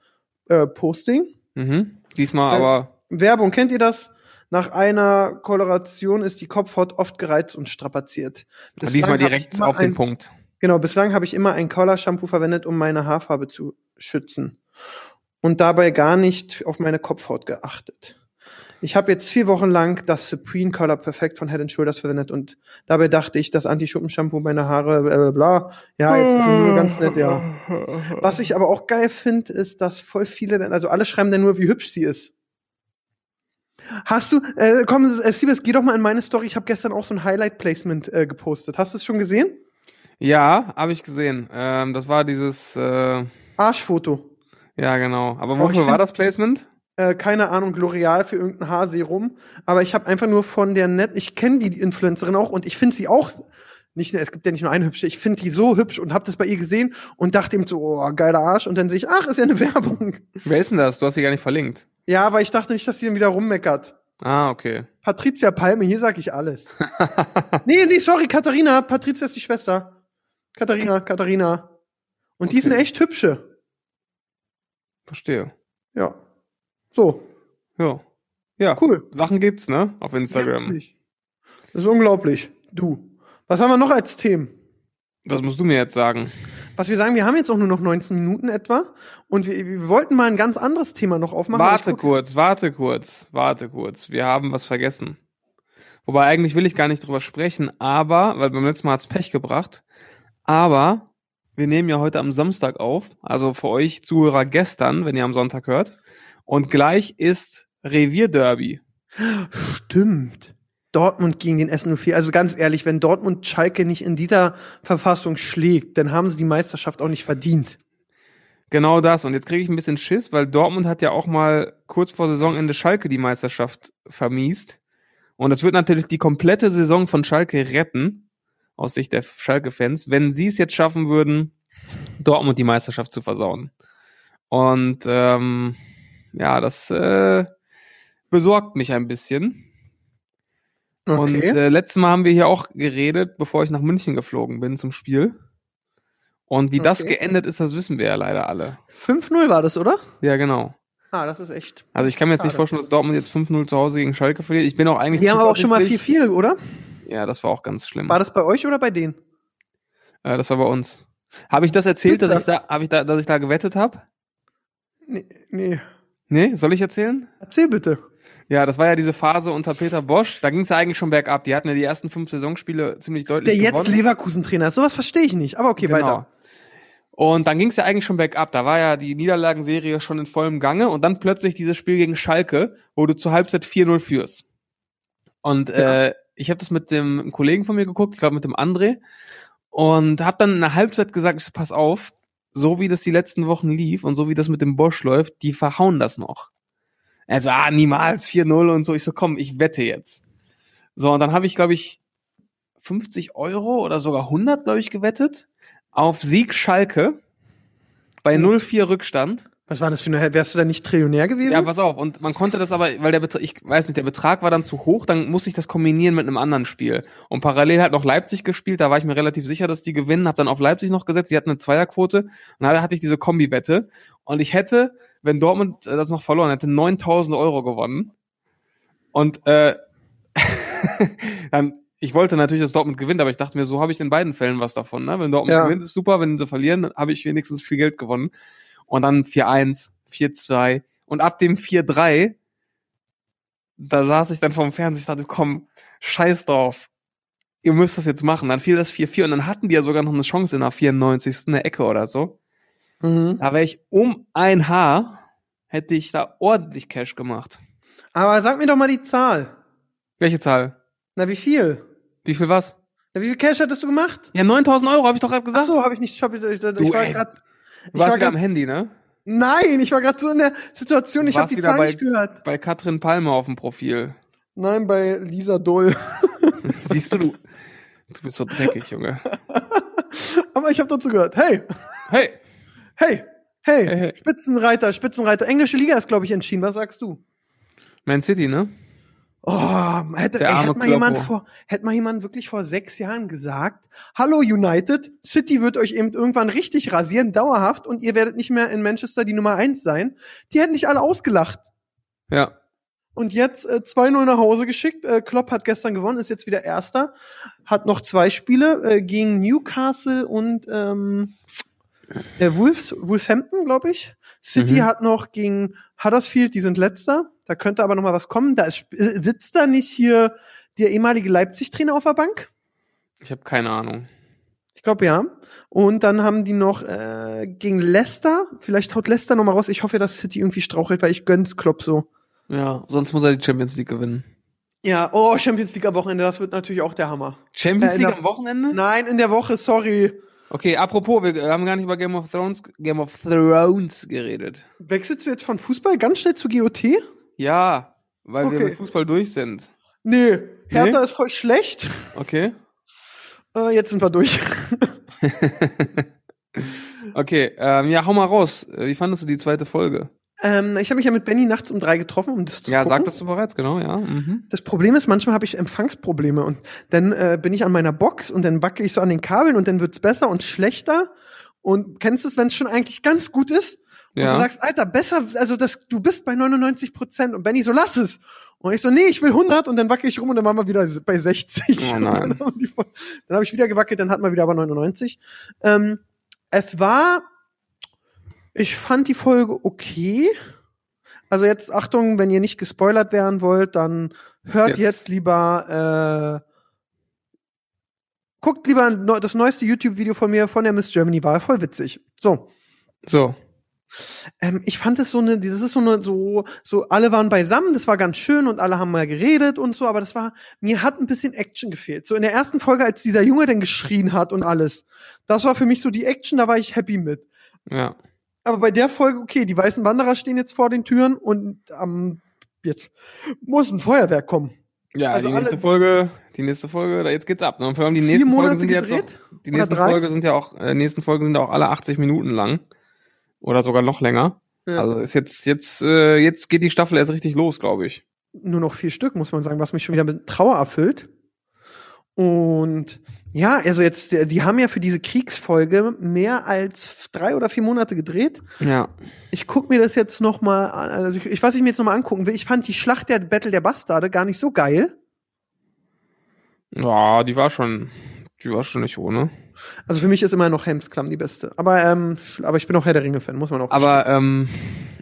S2: äh, Posting.
S3: Mhm. Diesmal
S2: Äh,
S3: aber,
S2: Werbung, kennt ihr das? Nach einer Koloration ist die Kopfhaut oft gereizt und strapaziert. Bislang
S3: diesmal direkt auf den
S2: ein-
S3: Punkt.
S2: Genau, bislang habe ich immer ein Color-Shampoo verwendet, um meine Haarfarbe zu schützen. Und dabei gar nicht auf meine Kopfhaut geachtet. Ich habe jetzt vier Wochen lang das Supreme Color Perfect von Head Shoulders verwendet und dabei dachte ich, das Anti-Schuppen-Shampoo meine Haare, bla bla bla. Ja, jetzt ist nur ganz nett, ja. Was ich aber auch geil finde, ist, dass voll viele, also alle schreiben dann nur, wie hübsch sie ist. Hast du, äh, komm, äh, Siebes, geh doch mal in meine Story. Ich habe gestern auch so ein Highlight-Placement äh, gepostet. Hast du es schon gesehen?
S3: Ja, habe ich gesehen. Ähm, das war dieses, äh,
S2: Arschfoto.
S3: ja genau. Aber wofür war das Placement?
S2: Äh, keine Ahnung, L'Oreal für irgendein Haarserum. Aber ich habe einfach nur von der Net, ich kenne die Influencerin auch und ich finde sie auch nicht, es gibt ja nicht nur eine hübsche, ich finde die so hübsch und habe das bei ihr gesehen und dachte ihm so, oh, geiler Arsch. Und dann sehe ich, ach, ist ja eine Werbung.
S3: Wer ist denn das? Du hast sie gar nicht verlinkt.
S2: Ja, aber ich dachte nicht, dass sie dann wieder rummeckert.
S3: Ah, okay.
S2: Patricia Palme, hier sag ich alles. nee, nee, sorry, Katharina. Patricia ist die Schwester. Katharina, Katharina. Und die
S3: Okay.
S2: sind echt hübsche.
S3: Verstehe.
S2: Ja. So,
S3: Ja. Ja.
S2: cool.
S3: Sachen gibt's, ne? Auf Instagram.
S2: Das ist unglaublich. Du. Was haben wir noch als Themen?
S3: Das musst du mir jetzt sagen.
S2: Was wir sagen, wir haben jetzt auch nur noch 19 Minuten etwa und wir, wir wollten mal ein ganz anderes Thema noch aufmachen.
S3: Warte kurz, warte kurz, warte kurz. Wir haben was vergessen. Wobei eigentlich will ich gar nicht drüber sprechen, aber, weil beim letzten Mal hat's Pech gebracht, aber wir nehmen ja heute am Samstag auf, also für euch Zuhörer gestern, wenn ihr am Sonntag hört. Und gleich ist Revierderby.
S2: Stimmt. Dortmund gegen den S04. Also ganz ehrlich, wenn Dortmund Schalke nicht in dieser Verfassung schlägt, dann haben sie die Meisterschaft auch nicht verdient.
S3: Genau das. Und jetzt kriege ich ein bisschen Schiss, weil Dortmund hat ja auch mal kurz vor Saisonende Schalke die Meisterschaft vermiest. Und das wird natürlich die komplette Saison von Schalke retten, aus Sicht der Schalke-Fans, wenn sie es jetzt schaffen würden, Dortmund die Meisterschaft zu versauen. Und ähm, ja, das äh, besorgt mich ein bisschen. Und
S2: Okay.
S3: äh, letztes Mal haben wir hier auch geredet, bevor ich nach München geflogen bin zum Spiel. Und wie das
S2: Okay.
S3: geendet ist, das wissen wir ja leider alle.
S2: 5-0 war das, oder?
S3: Ja, genau.
S2: Ah, das ist echt.
S3: Also ich kann mir jetzt nicht vorstellen, dass Dortmund jetzt 5-0 zu Hause gegen Schalke verliert. Ich bin auch eigentlich
S2: Die haben aber auch schon mal
S3: zuversichtlich.
S2: 4-4, oder?
S3: Ja, das war auch ganz schlimm.
S2: War das bei euch oder bei denen?
S3: Äh, das war bei uns. Habe ich das erzählt, dass ich da, habe ich da, dass ich da gewettet habe?
S2: Nee, nee.
S3: Nee, soll ich erzählen?
S2: Erzähl bitte.
S3: Ja, das war ja diese Phase unter Peter Bosch. Da ging es ja eigentlich schon bergab. Die hatten ja die ersten fünf Saisonspiele ziemlich deutlich
S2: Der jetzt. Leverkusen-Trainer ist. Sowas verstehe ich nicht. Aber okay,
S3: Genau.
S2: weiter.
S3: Und dann ging es ja eigentlich schon bergab. Da war ja die Niederlagenserie schon in vollem Gange und dann plötzlich dieses Spiel gegen Schalke, wo du zur Halbzeit 4-0 führst. Und äh, ich habe das mit dem Kollegen von mir geguckt, ich glaube mit dem André, und habe dann in der Halbzeit gesagt, ich pass auf, so wie das die letzten Wochen lief und so wie das mit dem Bosch läuft, die verhauen das noch. Er so, ah, niemals 4-0 und so. Ich so, komm, ich wette jetzt. So, und dann habe ich, glaube ich, 50 Euro oder sogar 100, glaube ich, gewettet auf Sieg Schalke bei
S2: Hm.
S3: 0-4 Rückstand.
S2: Was war das für eine. Wärst du da nicht Trillionär gewesen?
S3: Ja, pass auf. Und man konnte das aber, weil der Betrag, ich weiß nicht, der Betrag war dann zu hoch, dann musste ich das kombinieren mit einem anderen Spiel. Und parallel hat noch Leipzig gespielt, da war ich mir relativ sicher, dass die gewinnen, hab dann auf Leipzig noch gesetzt, die hatten eine Zweierquote. Und da hatte ich diese Kombi-Wette. Und ich hätte, wenn Dortmund äh, das noch verloren hätte, 9000 Euro gewonnen. Und äh, dann, ich wollte natürlich, dass Dortmund gewinnt, aber ich dachte mir, so habe ich in beiden Fällen was davon. Ne? Wenn Dortmund
S2: Ja.
S3: gewinnt, ist super. Wenn sie verlieren, habe ich wenigstens viel Geld gewonnen. Und dann 4-1, 4-2 und ab dem 4-3, da saß ich dann vorm Fernseher, ich dachte, komm, scheiß drauf. Ihr müsst das jetzt machen. Dann fiel das 4-4 und dann hatten die ja sogar noch eine Chance in der 94. eine Ecke oder so.
S2: Mhm.
S3: Da wäre ich um ein Haar, hätte ich da ordentlich Cash gemacht.
S2: Aber sag mir doch mal die Zahl.
S3: Welche Zahl?
S2: Na, wie viel?
S3: Wie viel was?
S2: Na, wie viel Cash hattest du gemacht?
S3: Ja, 9000 Euro, habe ich doch gerade
S2: Ach
S3: gesagt.
S2: so, habe ich nicht. Ich, hab, ich, ich,
S3: Du,
S2: ich war
S3: ey.
S2: gerade.
S3: Du warst wieder am Handy, ne?
S2: Nein, ich war gerade so in der Situation, ich habe die Zahl
S3: bei-
S2: nicht gehört.
S3: Bei Katrin Palmer auf dem Profil.
S2: Nein, bei Lisa Doll.
S3: Siehst du, du, du bist so dreckig, Junge.
S2: Aber ich habe dazu gehört. Hey,
S3: Hey,
S2: hey, hey,
S3: Hey, hey.
S2: Spitzenreiter, Spitzenreiter. Englische Liga ist, glaube ich, entschieden. Was sagst du?
S3: Man City, ne?
S2: Oh, hätte, ey, hätte mal jemand vor, hätte mal jemand wirklich vor sechs Jahren gesagt, hallo United, City wird euch eben irgendwann richtig rasieren, dauerhaft, und ihr werdet nicht mehr in Manchester die Nummer eins sein. Die hätten nicht alle ausgelacht.
S3: Ja.
S2: Und jetzt äh, 2-0 nach Hause geschickt. Äh, Klopp hat gestern gewonnen, ist jetzt wieder Erster. Hat noch zwei Spiele äh, gegen Newcastle und ähm, äh, Wolves, Wolverhampton, glaube ich. City
S3: Mhm.
S2: hat noch gegen Huddersfield, die sind Letzter. Da könnte aber noch mal was kommen. Da ist, äh, sitzt da nicht hier der ehemalige Leipzig-Trainer auf der Bank?
S3: Ich habe keine Ahnung.
S2: Ich glaube ja. Und dann haben die noch äh, gegen Leicester. Vielleicht haut Leicester noch mal raus. Ich hoffe, dass City irgendwie strauchelt, weil ich gönn's Klopp so.
S3: Ja, sonst muss er die Champions League gewinnen.
S2: Ja, oh, Champions League am Wochenende, das wird natürlich auch der Hammer.
S3: Champions
S2: in
S3: League
S2: der-
S3: am Wochenende?
S2: Nein, in der Woche, sorry.
S3: Okay, apropos, wir haben gar nicht über Game of Thrones, Game of Thrones geredet.
S2: Wechselst du jetzt von Fußball ganz schnell zu GOT?
S3: Ja, weil wir
S2: Okay.
S3: mit Fußball durch sind.
S2: Nee, Hertha ist voll schlecht.
S3: Okay.
S2: Äh, jetzt sind wir durch.
S3: Okay, ähm, ja, hau mal raus. Äh, Wie fandest du die zweite Folge?
S2: ähm, ich habe mich ja mit Benny nachts um drei getroffen, um das zu
S3: Ja,
S2: gucken.
S3: sagtest du bereits, genau, ja. Mhm.
S2: Das Problem ist, manchmal habe ich Empfangsprobleme und dann äh, bin ich an meiner Box und dann wackel ich so an den Kabeln und dann wird's besser und schlechter. Und kennst du es, wenn es schon eigentlich ganz gut ist? Und
S3: Ja.
S2: du sagst, Alter, besser, also das, du bist bei 99 Prozent. Und Benny so, lass es. Und ich so, nee, ich will 100 und dann wackel ich rum und dann waren wir wieder bei 60.
S3: Oh nein.
S2: Dann habe ich wieder gewackelt, dann hatten wir wieder aber 99. Ähm, es war, ich fand die Folge okay. Also jetzt Achtung, wenn ihr nicht gespoilert werden wollt, dann hört
S3: Jetzt.
S2: jetzt, lieber, äh, guckt lieber das neueste YouTube-Video von mir von der Miss Germany war voll witzig. So.
S3: So.
S2: Ähm, ich fand es so eine, dieses ist so eine, so, so, alle waren beisammen, das war ganz schön und alle haben mal geredet und so, aber das war, mir hat ein bisschen Action gefehlt. So in der ersten Folge, als dieser Junge dann geschrien hat und alles, das war für mich so die Action, da war ich happy mit.
S3: Ja.
S2: Aber bei der Folge, okay, die weißen Wanderer stehen jetzt vor den Türen und am, jetzt muss ein Feuerwerk kommen.
S3: Ja,
S2: Also
S3: die nächste Folge, die nächste Folge, da jetzt geht's ab. ne? Und vor allem die nächsten Folgen sind jetzt
S2: gedreht?
S3: auch, die nächsten? Folgen sind ja auch, äh, nächsten Folgen sind ja auch alle 80 Minuten lang. Oder sogar noch länger.
S2: Ja.
S3: Also ist jetzt, jetzt, äh, jetzt geht die Staffel erst richtig los, glaube ich.
S2: nur noch vier Stück, muss man sagen, was mich schon wieder mit Trauer erfüllt. Und ja, also jetzt, die die haben ja für diese Kriegsfolge mehr als drei oder vier Monate gedreht.
S3: Ja.
S2: Ich guck mir das jetzt noch mal an, also ich, ich was ich mir jetzt noch mal angucken will, ich fand die Schlacht der Battle der Bastarde gar nicht so geil.
S3: Ja, die war schon, die war schon nicht ohne.
S2: Also für mich ist immer noch Helmsklamm die beste. Aber ähm, aber ich bin auch Herr der Ringe Fan, muss man auch.
S3: Aber ähm,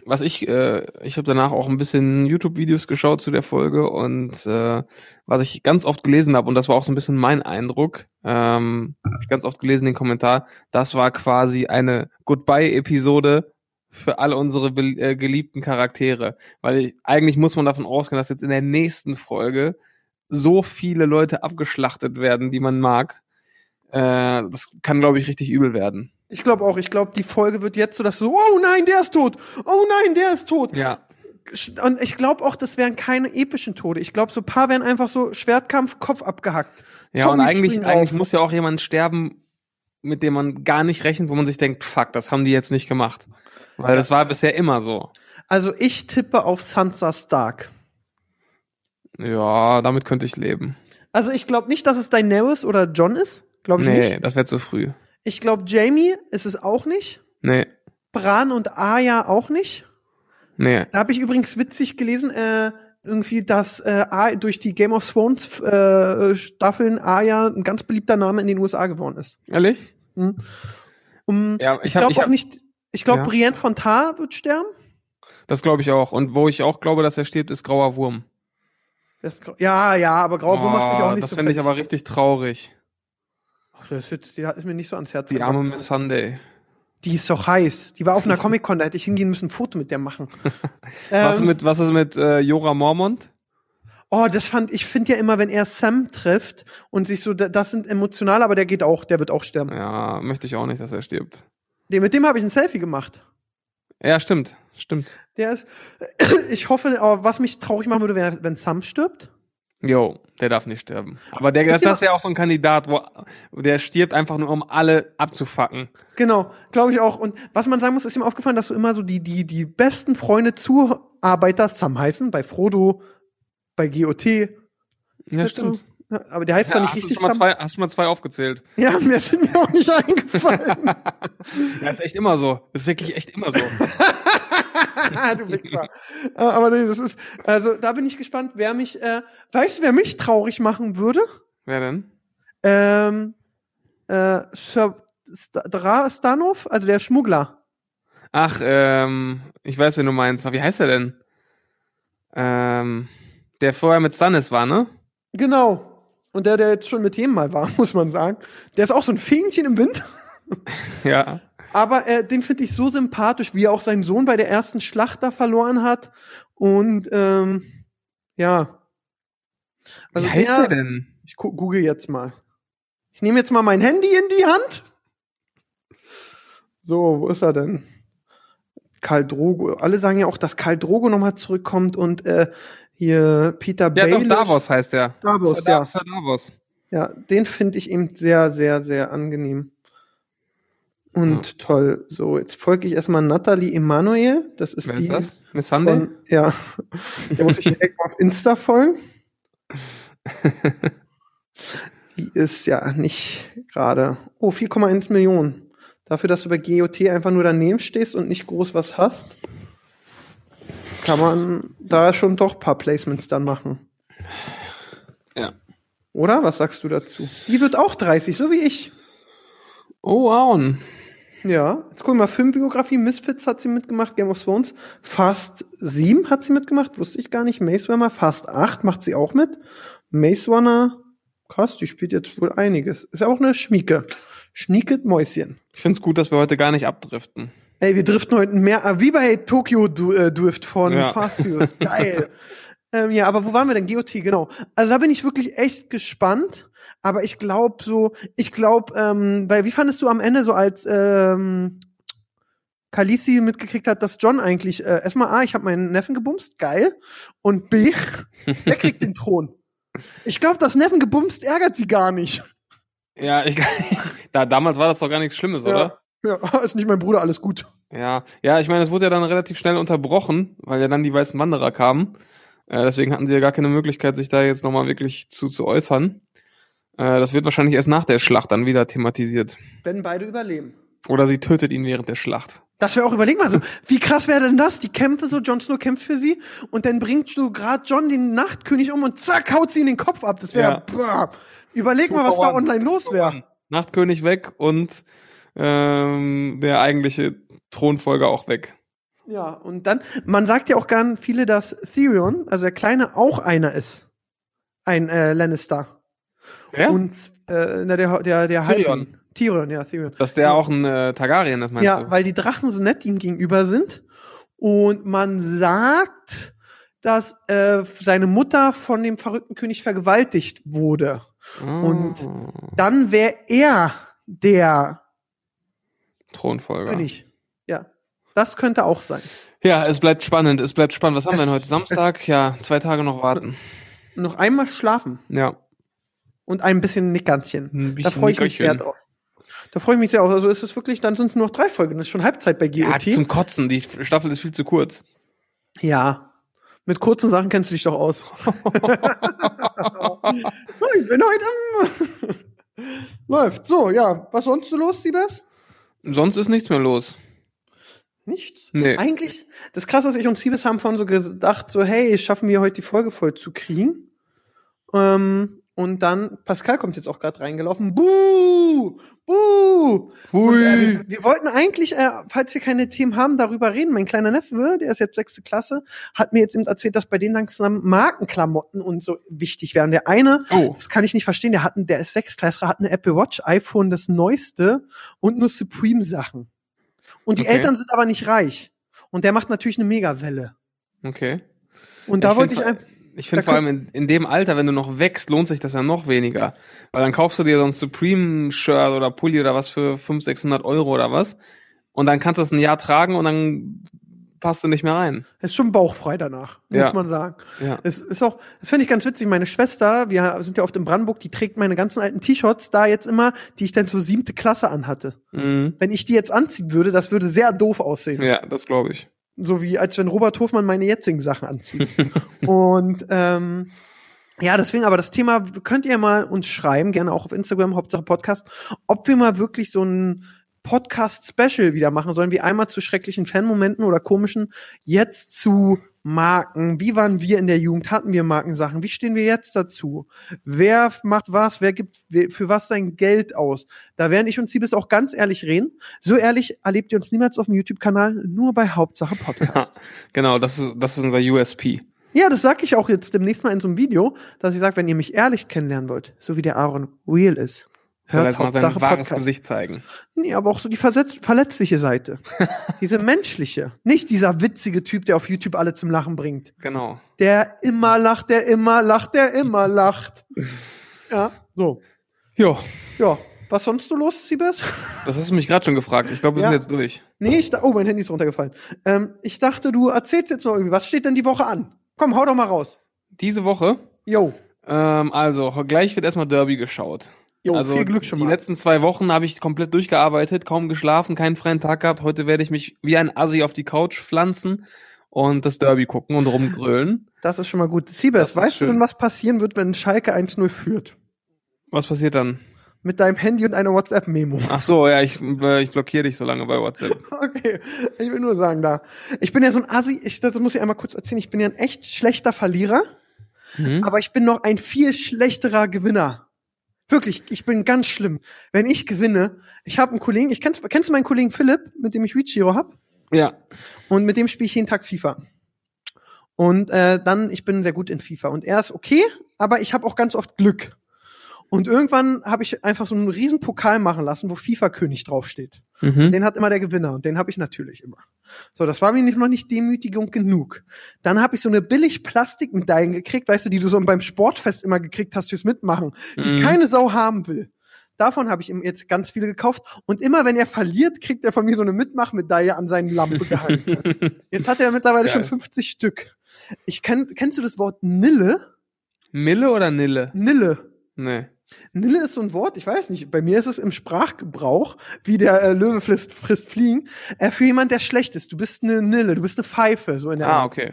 S3: was ich, äh, ich habe danach auch ein bisschen YouTube-Videos geschaut zu der Folge und äh, was ich ganz oft gelesen habe, und das war auch so ein bisschen mein Eindruck, ähm, ich ganz oft gelesen den Kommentar, das war quasi eine Goodbye-Episode für alle unsere äh, geliebten Charaktere. Weil ich, eigentlich muss man davon ausgehen, dass jetzt in der nächsten Folge so viele Leute abgeschlachtet werden, die man mag. Äh, das kann, glaube ich, richtig übel werden.
S2: ich glaube auch, ich glaube, die Folge wird jetzt so, dass so, oh nein, der ist tot, oh nein, der ist tot.
S3: Ja.
S2: Und ich glaube auch, das wären keine epischen Tode. Ich glaube, so ein paar wären einfach so Schwertkampf, Kopf abgehackt.
S3: Ja, und
S2: Zombies
S3: eigentlich,
S2: springen
S3: eigentlich
S2: auf.
S3: muss ja auch jemand sterben, mit dem man gar nicht rechnet, wo man sich denkt, fuck, das haben die jetzt nicht gemacht. Weil das war bisher immer so.
S2: Also ich tippe auf Sansa Stark.
S3: Ja, damit könnte ich leben.
S2: Also ich glaube nicht, dass es Daenerys oder John ist. Glaube ich
S3: Nee,
S2: nicht.
S3: das wäre zu früh.
S2: Ich glaube, Jamie ist es auch nicht.
S3: Nee,
S2: Bran und Arya auch nicht.
S3: nee.
S2: Da habe ich übrigens witzig gelesen, äh, irgendwie, dass äh, durch die Game of Thrones äh, Staffeln Arya ein ganz beliebter Name in den USA geworden ist.
S3: Ehrlich?
S2: Mhm. Um,
S3: Ja,
S2: ich
S3: ich
S2: glaube auch
S3: hab-
S2: nicht. Ich glaube,
S3: Ja.
S2: Brienne von Tar wird sterben.
S3: Das glaube ich auch. Und wo ich auch glaube, dass er stirbt, ist Grauer Wurm.
S2: Das ja, ja, aber Grauer Wurm macht mich auch
S3: Oh,
S2: nicht
S3: das
S2: so
S3: finde ich aber richtig traurig.
S2: Das ist, die ist mir nicht so ans Herz
S3: Die arme. Miss Sunday.
S2: Die ist doch heiß. Die war auf einer Comic-Con, da hätte ich hingehen müssen, ein Foto mit der machen.
S3: Was,
S2: Ähm,
S3: mit, was ist mit äh, Jora Mormont?
S2: Oh, das fand ich finde ja immer, wenn er Sam trifft und sich so, da- das sind emotional, aber der geht auch, der wird auch sterben.
S3: Ja, möchte ich auch nicht, dass er stirbt.
S2: Den, mit dem habe ich ein Selfie gemacht.
S3: Ja, stimmt. Stimmt.
S2: Der ist, ich hoffe, aber was mich traurig machen würde, wäre, wenn Sam stirbt.
S3: Jo, der darf nicht sterben. Aber der,
S2: Ist
S3: das, das wäre auch so ein Kandidat, wo der stirbt einfach nur, um alle abzufacken.
S2: Genau, glaube ich auch. Und was man sagen muss, ist ihm aufgefallen, dass so immer so die, die, die besten Freunde zu Arbeiter Sam heißen, bei Frodo, bei GOT.
S3: Ja,
S2: Das
S3: stimmt.
S2: so- Ja, Aber der heißt
S3: Ja,
S2: zwar nicht
S3: hast, du
S2: richtig
S3: schon mal
S2: Sam.
S3: zwei, hast du schon mal zwei aufgezählt?
S2: Ja, mir sind mir auch nicht eingefallen.
S3: Ja, ist echt immer so. Ist wirklich echt immer so.
S2: du Wichser. Äh, Aber nee, das ist, also da bin ich gespannt, wer mich, äh, weißt du, wer mich traurig machen würde?
S3: Wer denn?
S2: Ähm, äh, Sir Stanov, also der Schmuggler.
S3: Ach, ähm, ich weiß, wen du meinst. Wie heißt er denn? Ähm, der vorher mit Stannis war, ne?
S2: Genau. Und der, der jetzt schon mit jedem mal war, muss man sagen. Der ist auch so ein Fähnchen im Wind.
S3: Ja.
S2: Aber äh, den finde ich so sympathisch, wie er auch seinen Sohn bei der ersten Schlacht da verloren hat. Und ähm, ja. Also
S3: Wie heißt
S2: der-
S3: der denn?
S2: Ich google jetzt mal. Ich nehme jetzt mal mein Handy in die Hand. So, wo ist er denn? Karl Drogo. Alle sagen ja auch, dass Karl Drogo nochmal zurückkommt und äh, hier Peter
S3: Ja,
S2: Baelish.
S3: doch, Davos heißt der.
S2: Davos, ja.
S3: Davos.
S2: Ja, den finde ich eben sehr, sehr, sehr angenehm. Und toll. So, jetzt folge ich erstmal Nathalie Emanuel. Das ist
S3: Wer
S2: die
S3: ist das? Miss Sunday?
S2: von, ja. Der muss ich direkt mal auf Insta folgen. Die ist ja nicht gerade. Oh, 4,1 Millionen. Dafür, dass du bei GOT einfach nur daneben stehst und nicht groß was hast, kann man da schon doch ein paar Placements dann machen.
S3: Ja.
S2: Oder? Was sagst du dazu? Die wird auch 30, so wie ich.
S3: Oh, wow.
S2: Ja, jetzt gucken wir mal, Filmbiografie, Misfits hat sie mitgemacht, Game of Thrones, Fast 7 hat sie mitgemacht, wusste ich gar nicht, Maze Runner, Fast 8 macht sie auch mit, Maze Runner, krass, die spielt jetzt wohl einiges, ist ja auch eine Schmieke, Schnieket Mäuschen.
S3: Ich find's gut, dass wir heute gar nicht abdriften.
S2: Ey, wir driften heute mehr, wie bei Tokyo äh, Drift von
S3: Ja.
S2: Fast Furious, geil. ähm, ja, aber wo waren wir denn? GOT, genau. Also da bin ich wirklich echt gespannt. Aber ich glaube so, ich glaube, ähm, weil wie fandest du am Ende so als ähm, Khaleesi mitgekriegt hat, dass John eigentlich äh, erstmal A, ich habe meinen Neffen gebumst, geil, und B, der kriegt den Thron. Ich glaube, das Neffen gebumst ärgert sie gar nicht.
S3: Ja, ich, da, damals war das doch gar nichts Schlimmes, oder?
S2: Ja, ja, ist nicht mein Bruder, alles gut.
S3: Ja, ja, ich meine, es wurde ja dann relativ schnell unterbrochen, weil ja dann die weißen Wanderer kamen. Äh, deswegen hatten sie ja gar keine Möglichkeit, sich da jetzt nochmal wirklich zu, zu äußern. Äh, das wird wahrscheinlich erst nach der Schlacht dann wieder thematisiert.
S2: Wenn beide überleben.
S3: Oder sie tötet ihn während der Schlacht.
S2: Das wäre auch, überleg mal so, wie krass wäre denn das? Die Kämpfe so, Jon Snow kämpft für sie und dann bringt du gerade John den Nachtkönig um und zack, haut sie in den Kopf ab. Das wäre, überleg mal, was da online los wäre.
S3: Nachtkönig weg und ähm, der eigentliche Thronfolger auch weg.
S2: Ja, und dann, man sagt ja auch gern viele, dass Therion, also der Kleine, auch einer ist. Ein äh, Lannister.
S3: Ja?
S2: Und äh, na, der, der, der
S3: Tyrion.
S2: Tyrion, ja, Tyrion.
S3: Dass der auch ein äh, Targaryen ist, meinst
S2: Ja,
S3: du?
S2: weil die Drachen so nett ihm gegenüber sind. Und man sagt, dass äh, seine Mutter von dem verrückten König vergewaltigt wurde. und-
S3: Ah,
S2: Dann wäre er der
S3: Thronfolger.
S2: König. Ja. Das könnte auch sein.
S3: Ja, es bleibt spannend, es bleibt spannend. Was haben wir
S2: Es-
S3: denn heute? Samstag? Ja, zwei Tage noch warten.
S2: Noch einmal schlafen
S3: Ja.
S2: Und ein bisschen Nickerchen.
S3: Ein
S2: Da
S3: bisschen
S2: freue ich mich sehr drauf. Da freue ich mich sehr drauf. Also ist es wirklich, dann sind es nur noch drei Folgen. Das ist schon Halbzeit bei
S3: Ja,
S2: GOT.
S3: zum Kotzen. Die Staffel ist viel zu kurz.
S2: Ja. Mit kurzen Sachen kennst du dich doch aus. ich bin heute am Läuft. So, ja. Was sonst so los, Siebers?
S3: Sonst ist nichts mehr los.
S2: Nichts.
S3: Nee.
S2: Eigentlich, das krasse ist, ich und Siebes haben von so gedacht, so, hey, schaffen wir heute die Folge voll zu kriegen. Ähm, und dann, Pascal kommt jetzt auch gerade reingelaufen. Buh! Buh! Und, äh, wir, wir wollten eigentlich, äh, falls wir keine Themen haben, darüber reden. Mein kleiner Neffe, der ist jetzt sechste Klasse, hat mir jetzt eben erzählt, dass bei denen langsam Markenklamotten und so wichtig wären. Der eine,
S3: Oh,
S2: das kann ich nicht verstehen, der hat, ein- der ist Sechstklässler, hat eine Apple Watch, iPhone, das neueste und nur Supreme-Sachen. Und die
S3: Okay.
S2: Eltern sind aber nicht reich. Und der macht natürlich eine Megawelle.
S3: okay.
S2: Und da
S3: Ich
S2: wollte ich einfach.
S3: Ich finde vor allem in, in dem Alter, wenn du noch wächst, lohnt sich das ja noch weniger. Weil dann kaufst du dir so ein Supreme-Shirt oder Pulli oder was für 500, 600 Euro oder was. Und dann kannst du es ein Jahr tragen und dann passt du nicht mehr rein.
S2: Ist schon bauchfrei danach, muss
S3: Ja.
S2: man sagen.
S3: Ja.
S2: Es ist auch, das finde ich ganz witzig. Meine Schwester, wir sind ja oft in Brandenburg, die trägt meine ganzen alten T-Shirts da jetzt immer, die ich dann zur siebte Klasse anhatte.
S3: Mhm.
S2: Wenn ich die jetzt anziehen würde, das würde sehr doof aussehen.
S3: Ja, das glaube ich.
S2: So wie als wenn Robert Hofmann meine jetzigen Sachen anzieht. und ähm, ja, deswegen, aber das Thema könnt ihr mal uns schreiben, gerne auch auf Instagram, Hauptsache Podcast, ob wir mal wirklich so ein Podcast-Special wieder machen sollen, wie einmal zu schrecklichen Fanmomenten oder komischen, jetzt zu Marken. Wie waren wir in der Jugend? Hatten wir Markensachen? Wie stehen wir jetzt dazu? Wer macht was? Wer gibt für was sein Geld aus? Da werden ich und Siebes auch ganz ehrlich reden. So ehrlich erlebt ihr uns niemals auf dem YouTube-Kanal, nur bei Hauptsache Podcast.
S3: genau, das ist, das ist unser USP.
S2: Ja, das sag ich auch jetzt demnächst mal in so einem Video, dass ich sage, wenn ihr mich ehrlich kennenlernen wollt, so wie der Aaron real ist,
S3: Hört mal sein wahres Podcast. Gesicht zeigen.
S2: Nee, aber auch so die verletzliche Seite. Diese menschliche. Nicht dieser witzige Typ, der auf YouTube alle zum Lachen bringt.
S3: Genau.
S2: Der immer lacht, der immer lacht, der immer lacht. Ja, so.
S3: Ja.
S2: Ja. Was sonst so los, Siebes?
S3: Das hast du mich gerade schon gefragt. Ich glaube, wir ja. sind jetzt durch.
S2: Nee, ich oh, mein Handy ist runtergefallen. Ähm, ich dachte, du erzählst jetzt noch irgendwie. Was steht denn die Woche an? Komm, hau doch mal raus.
S3: Diese Woche?
S2: Jo.
S3: Ähm, also, gleich wird erstmal Derby geschaut.
S2: Jo,
S3: also
S2: viel Glück schon
S3: die
S2: mal.
S3: letzten zwei Wochen habe ich komplett durchgearbeitet, kaum geschlafen, keinen freien Tag gehabt. Heute werde ich mich wie ein Assi auf die Couch pflanzen und das Derby gucken und rumgrölen.
S2: Das ist schon mal gut. Siebes, weißt du denn, was passieren wird, wenn Schalke 1-0 führt?
S3: Was passiert dann?
S2: Mit deinem Handy und einer WhatsApp-Memo.
S3: Ach so, ja, ich, äh, ich blockiere dich so lange bei WhatsApp.
S2: okay, ich will nur sagen, da. Ich bin ja so ein Assi, ich, das muss ich einmal kurz erzählen, ich bin ja ein echt schlechter Verlierer, mhm. aber ich bin noch ein viel schlechterer Gewinner. Wirklich, ich bin ganz schlimm. Wenn ich gewinne, ich habe einen Kollegen, ich kennst, kennst du meinen Kollegen Philipp, mit dem ich Reachiro hab?
S3: Ja.
S2: Und mit dem spiele ich jeden Tag FIFA. Und äh, dann, ich bin sehr gut in FIFA. Und er ist okay, aber ich habe auch ganz oft Glück. Und irgendwann habe ich einfach so einen riesen Pokal machen lassen, wo FIFA-König draufsteht. Mhm. Den hat immer der Gewinner und den habe ich natürlich immer. So, das war mir nicht, noch nicht Demütigung genug. Dann habe ich so eine billig Plastikmedaille gekriegt, weißt du, die du so beim Sportfest immer gekriegt hast fürs Mitmachen, die mhm. keine Sau haben will. Davon habe ich ihm jetzt ganz viele gekauft. Und immer wenn er verliert, kriegt er von mir so eine Mitmachmedaille an seine Lampe gehalten. jetzt hat er mittlerweile Geil. schon 50 Stück. Ich kenn, kennst du das Wort Nille?
S3: Mille oder Nille?
S2: Nille.
S3: Nee.
S2: Nille ist so ein Wort, ich weiß nicht, bei mir ist es im Sprachgebrauch, wie der äh, Löwe frisst, frisst Fliegen, äh, für jemand, der schlecht ist. Du bist eine Nille, du bist eine Pfeife, so in der
S3: Ah, Art. okay.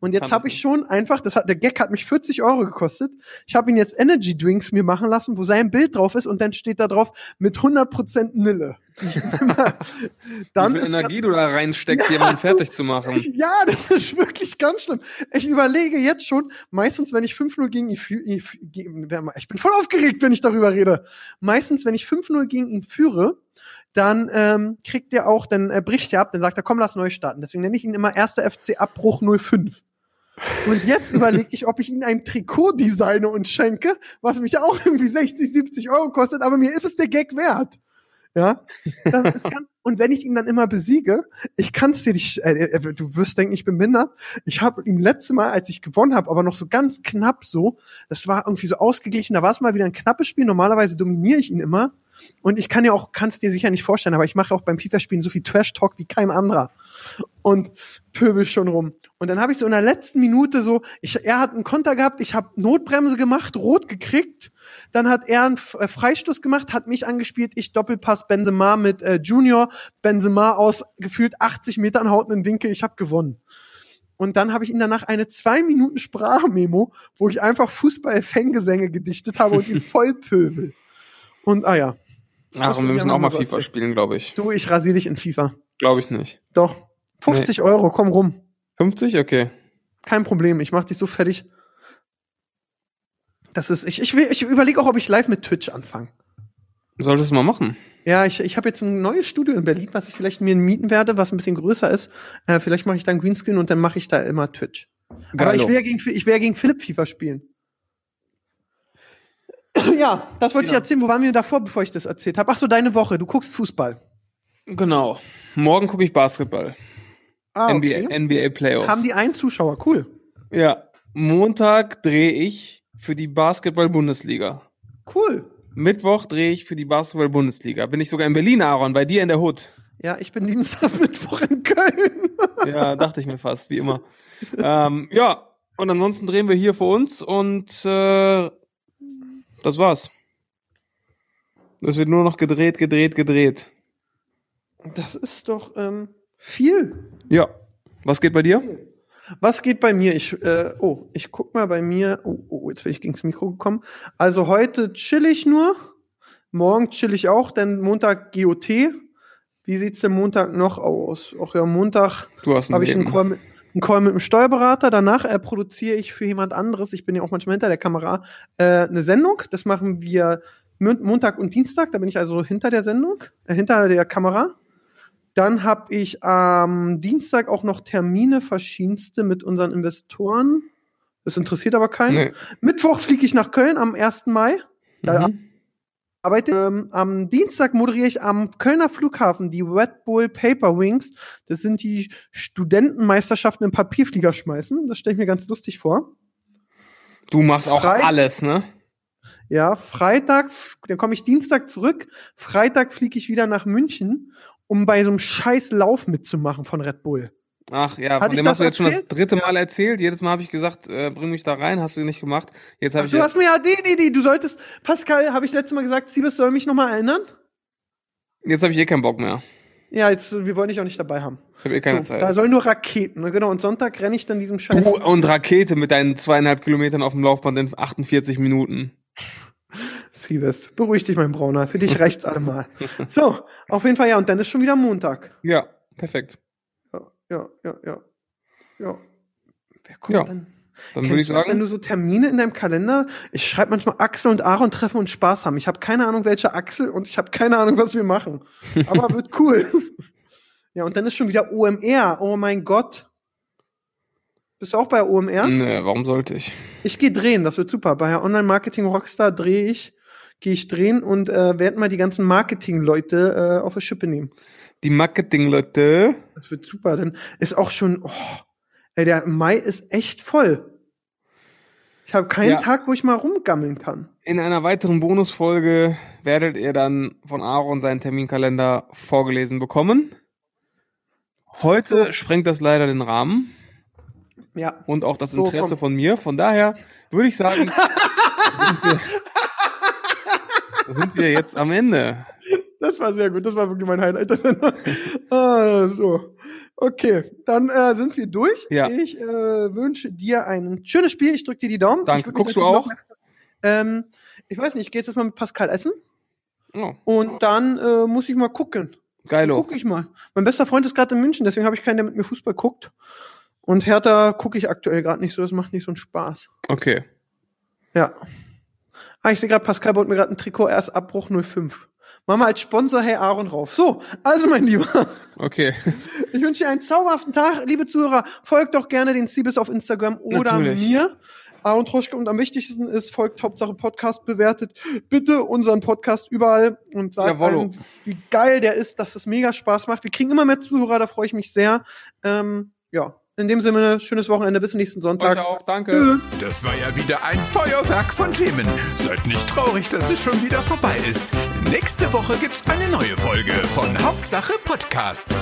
S2: Und jetzt habe ich schon einfach, das hat, der Gag hat mich 40 Euro gekostet. Ich habe ihn jetzt Energy Drinks mir machen lassen, wo sein Bild drauf ist und dann steht da drauf mit 100% Nille.
S3: dann Wie viel Energie du da reinsteckst, ja, jemanden fertig zu machen.
S2: Ich, ja, das ist wirklich ganz schlimm. Ich überlege jetzt schon, meistens, wenn ich 5-0 gegen ihn führe, ich bin voll aufgeregt, wenn ich darüber rede. Meistens, wenn ich 5-0 gegen ihn führe, dann ähm, kriegt er auch, dann äh, bricht er ab, dann sagt er, komm, lass neu starten. Deswegen nenne ich ihn immer erster FC Abbruch 05. Und jetzt überlege ich, ob ich ihm ein Trikot designe und schenke, was mich auch irgendwie 60, 70 Euro kostet, aber mir ist es der Gag wert. Ja, das ist ganz, und wenn ich ihn dann immer besiege, ich kann es dir nicht, äh, äh, du wirst denken, ich bin minder. Ich habe ihm letzte Mal, als ich gewonnen habe, aber noch so ganz knapp so, das war irgendwie so ausgeglichen, da war es mal wieder ein knappes Spiel. Normalerweise dominiere ich ihn immer. Und ich kann ja auch, kannst dir sicher nicht vorstellen, aber ich mache auch beim FIFA-Spielen so viel Trash-Talk wie kein anderer. Und pöbel schon rum. Und dann habe ich so in der letzten Minute so, ich, er hat einen Konter gehabt, ich habe Notbremse gemacht, rot gekriegt. Dann hat er einen äh, Freistoß gemacht, hat mich angespielt, ich Doppelpass Benzema mit äh, Junior. Benzema aus gefühlt 80 Metern haut einen Winkel, ich habe gewonnen. Und dann habe ich ihn danach eine zwei Minuten Sprachmemo, wo ich einfach Fußball-Fangesänge gedichtet habe und ihn voll pöbel. Und ah ja,
S3: Ach, und wir müssen auch mal FIFA erzählen. spielen, glaube ich.
S2: Du, ich rasiere dich in FIFA.
S3: Glaube ich nicht.
S2: Doch. 50 nee. Euro, komm rum.
S3: 50? Okay.
S2: Kein Problem, ich mach dich so fertig. Das ist, ich, ich, will, ich überlege auch, ob ich live mit Twitch anfange.
S3: Solltest du mal machen.
S2: Ja, ich, ich habe jetzt ein neues Studio in Berlin, was ich vielleicht mir mieten werde, was ein bisschen größer ist. Äh, vielleicht mache ich dann Greenscreen und dann mache ich da immer Twitch. Geilo. Aber ich will ja gegen, ich will ja gegen Philipp FIFA spielen. ja, das wollte ja. ich erzählen. Wo waren wir davor, bevor ich das erzählt habe? Ach so, deine Woche. Du guckst Fußball.
S3: Genau. Morgen gucke ich Basketball.
S2: Ah, okay.
S3: NBA, NBA Playoffs.
S2: Haben die einen Zuschauer? Cool.
S3: Ja. Montag drehe ich für die Basketball-Bundesliga.
S2: Cool.
S3: Mittwoch drehe ich für die Basketball-Bundesliga. Bin ich sogar in Berlin, Aaron, bei dir in der Hut.
S2: Ja, ich bin Dienstag, Mittwoch in Köln.
S3: ja, dachte ich mir fast, wie immer. ähm, ja, und ansonsten drehen wir hier für uns und äh, das war's. Es wird nur noch gedreht, gedreht, gedreht.
S2: Das ist doch ähm, viel.
S3: Ja. Was geht bei dir?
S2: Was geht bei mir? Ich, äh, oh, ich guck mal bei mir. Oh, oh jetzt bin ich gegens Mikro gekommen. Also heute chill ich nur. Morgen chill ich auch, denn Montag GOT. Wie sieht's denn Montag noch aus? Auch ja, Montag habe ich einen. Call, mit, einen Call mit einem Steuerberater. Danach äh, produziere ich für jemand anderes. Ich bin ja auch manchmal hinter der Kamera äh, eine Sendung. Das machen wir Mon- Montag und Dienstag. Da bin ich also hinter der Sendung, äh, hinter der Kamera. Dann habe ich am Dienstag auch noch Termine verschiedenste mit unseren Investoren. Das interessiert aber keinen.
S3: Nee.
S2: Mittwoch fliege ich nach Köln am 1. Mai. Da
S3: Mhm.
S2: Arbeite ähm, am Dienstag moderiere ich am Kölner Flughafen die Red Bull Paper Wings. Das sind die Studentenmeisterschaften im Papierflieger schmeißen. Das stelle ich mir ganz lustig vor.
S3: Du machst auch
S2: Frei-
S3: alles, ne?
S2: Ja, Freitag, dann komme ich Dienstag zurück. Freitag fliege ich wieder nach München, um bei so einem scheiß Lauf mitzumachen von Red Bull.
S3: Ach ja,
S2: Hatte
S3: von dem hast du jetzt schon das dritte Mal erzählt. Jedes Mal habe ich gesagt, äh, bring mich da rein, hast du nicht gemacht. Jetzt habe ich
S2: du hast mir ja die, die, die, du solltest, Pascal, habe ich letztes Mal gesagt, Siebes soll mich nochmal erinnern?
S3: jetzt habe ich eh keinen Bock mehr.
S2: Ja, jetzt, wir wollen dich auch nicht dabei haben.
S3: Ich habe eh keine
S2: so, Da
S3: Zeit.
S2: sollen nur Raketen, ne? genau. Und Sonntag renne ich dann diesem scheiß
S3: Du und Rakete mit deinen zweieinhalb Kilometern auf dem Laufband in 48 Minuten.
S2: Siebes. Beruhig dich, mein Brauner. Für dich reicht's allemal. So, auf jeden Fall, ja. Und dann ist schon wieder Montag.
S3: Ja, perfekt.
S2: Ja, ja, ja, ja. Wer kommt
S3: Ja,
S2: denn?
S3: Dann
S2: Kennst
S3: würde ich
S2: du das, wenn
S3: sagen,
S2: du so Termine in deinem Kalender, ich schreibe manchmal Axel und Aaron treffen und Spaß haben. Ich habe keine Ahnung, welche Axel und ich habe keine Ahnung, was wir machen. Aber wird cool. ja, und dann ist schon wieder OMR. Oh mein Gott. Bist du auch bei OMR?
S3: nee, warum sollte ich?
S2: Ich gehe drehen, das wird super. Bei Online Marketing Rockstar drehe ich, gehe ich drehen und äh, werde mal die ganzen Marketing-Leute äh, auf die Schippe nehmen.
S3: Die Marketing-Leute.
S2: Das wird super. Dann ist auch schon, oh, ey, der Mai ist echt voll. Ich habe keinen
S3: Ja.
S2: Tag, wo ich mal rumgammeln kann.
S3: In einer weiteren Bonusfolge werdet ihr dann von Aaron seinen Terminkalender vorgelesen bekommen. Heute
S2: So.
S3: sprengt das leider den Rahmen
S2: Ja.
S3: und auch das
S2: So,
S3: Interesse
S2: komm.
S3: von mir. Von daher würde ich sagen, sind wir, sind wir jetzt am Ende.
S2: Das war sehr gut. Das war wirklich mein Highlight. ah, so. Okay, dann äh, sind wir durch.
S3: Ja.
S2: Ich äh, wünsche dir ein schönes Spiel. Ich drücke dir die Daumen.
S3: Danke. Guckst du auch?
S2: noch- Ähm, ich weiß nicht, ich gehe jetzt mal mit Pascal essen
S3: Oh,
S2: und dann äh, muss ich mal gucken.
S3: geilo.
S2: Guck ich mal. Mein bester Freund ist gerade in München, deswegen habe ich keinen, der mit mir Fußball guckt. Und Hertha gucke ich aktuell gerade nicht so, das macht nicht so einen Spaß.
S3: Okay.
S2: Ja. Ah, ich sehe gerade, Pascal baut mir gerade ein Trikot, erst Abbruch 05. Mach mal als Sponsor Hey Aaron drauf. So, also mein Lieber,
S3: Okay.
S2: ich wünsche dir einen zauberhaften Tag. Liebe Zuhörer, folgt doch gerne den Siebes auf Instagram oder
S3: Natürlich.
S2: mir. Aaron Troschke und am wichtigsten ist, folgt Hauptsache Podcast, bewertet bitte unseren Podcast überall und sagt allen, wie geil der ist, dass es mega Spaß macht. Wir kriegen immer mehr Zuhörer, da freue ich mich sehr. Ähm, ja, in dem Sinne, schönes Wochenende, bis nächsten Sonntag.
S3: Heute auch. Danke.
S2: Tschö.
S1: Das war ja wieder ein Feuerwerk von Themen. Seid nicht traurig, dass es schon wieder vorbei ist. Nächste Woche gibt's eine neue Folge von Hauptsache Podcast.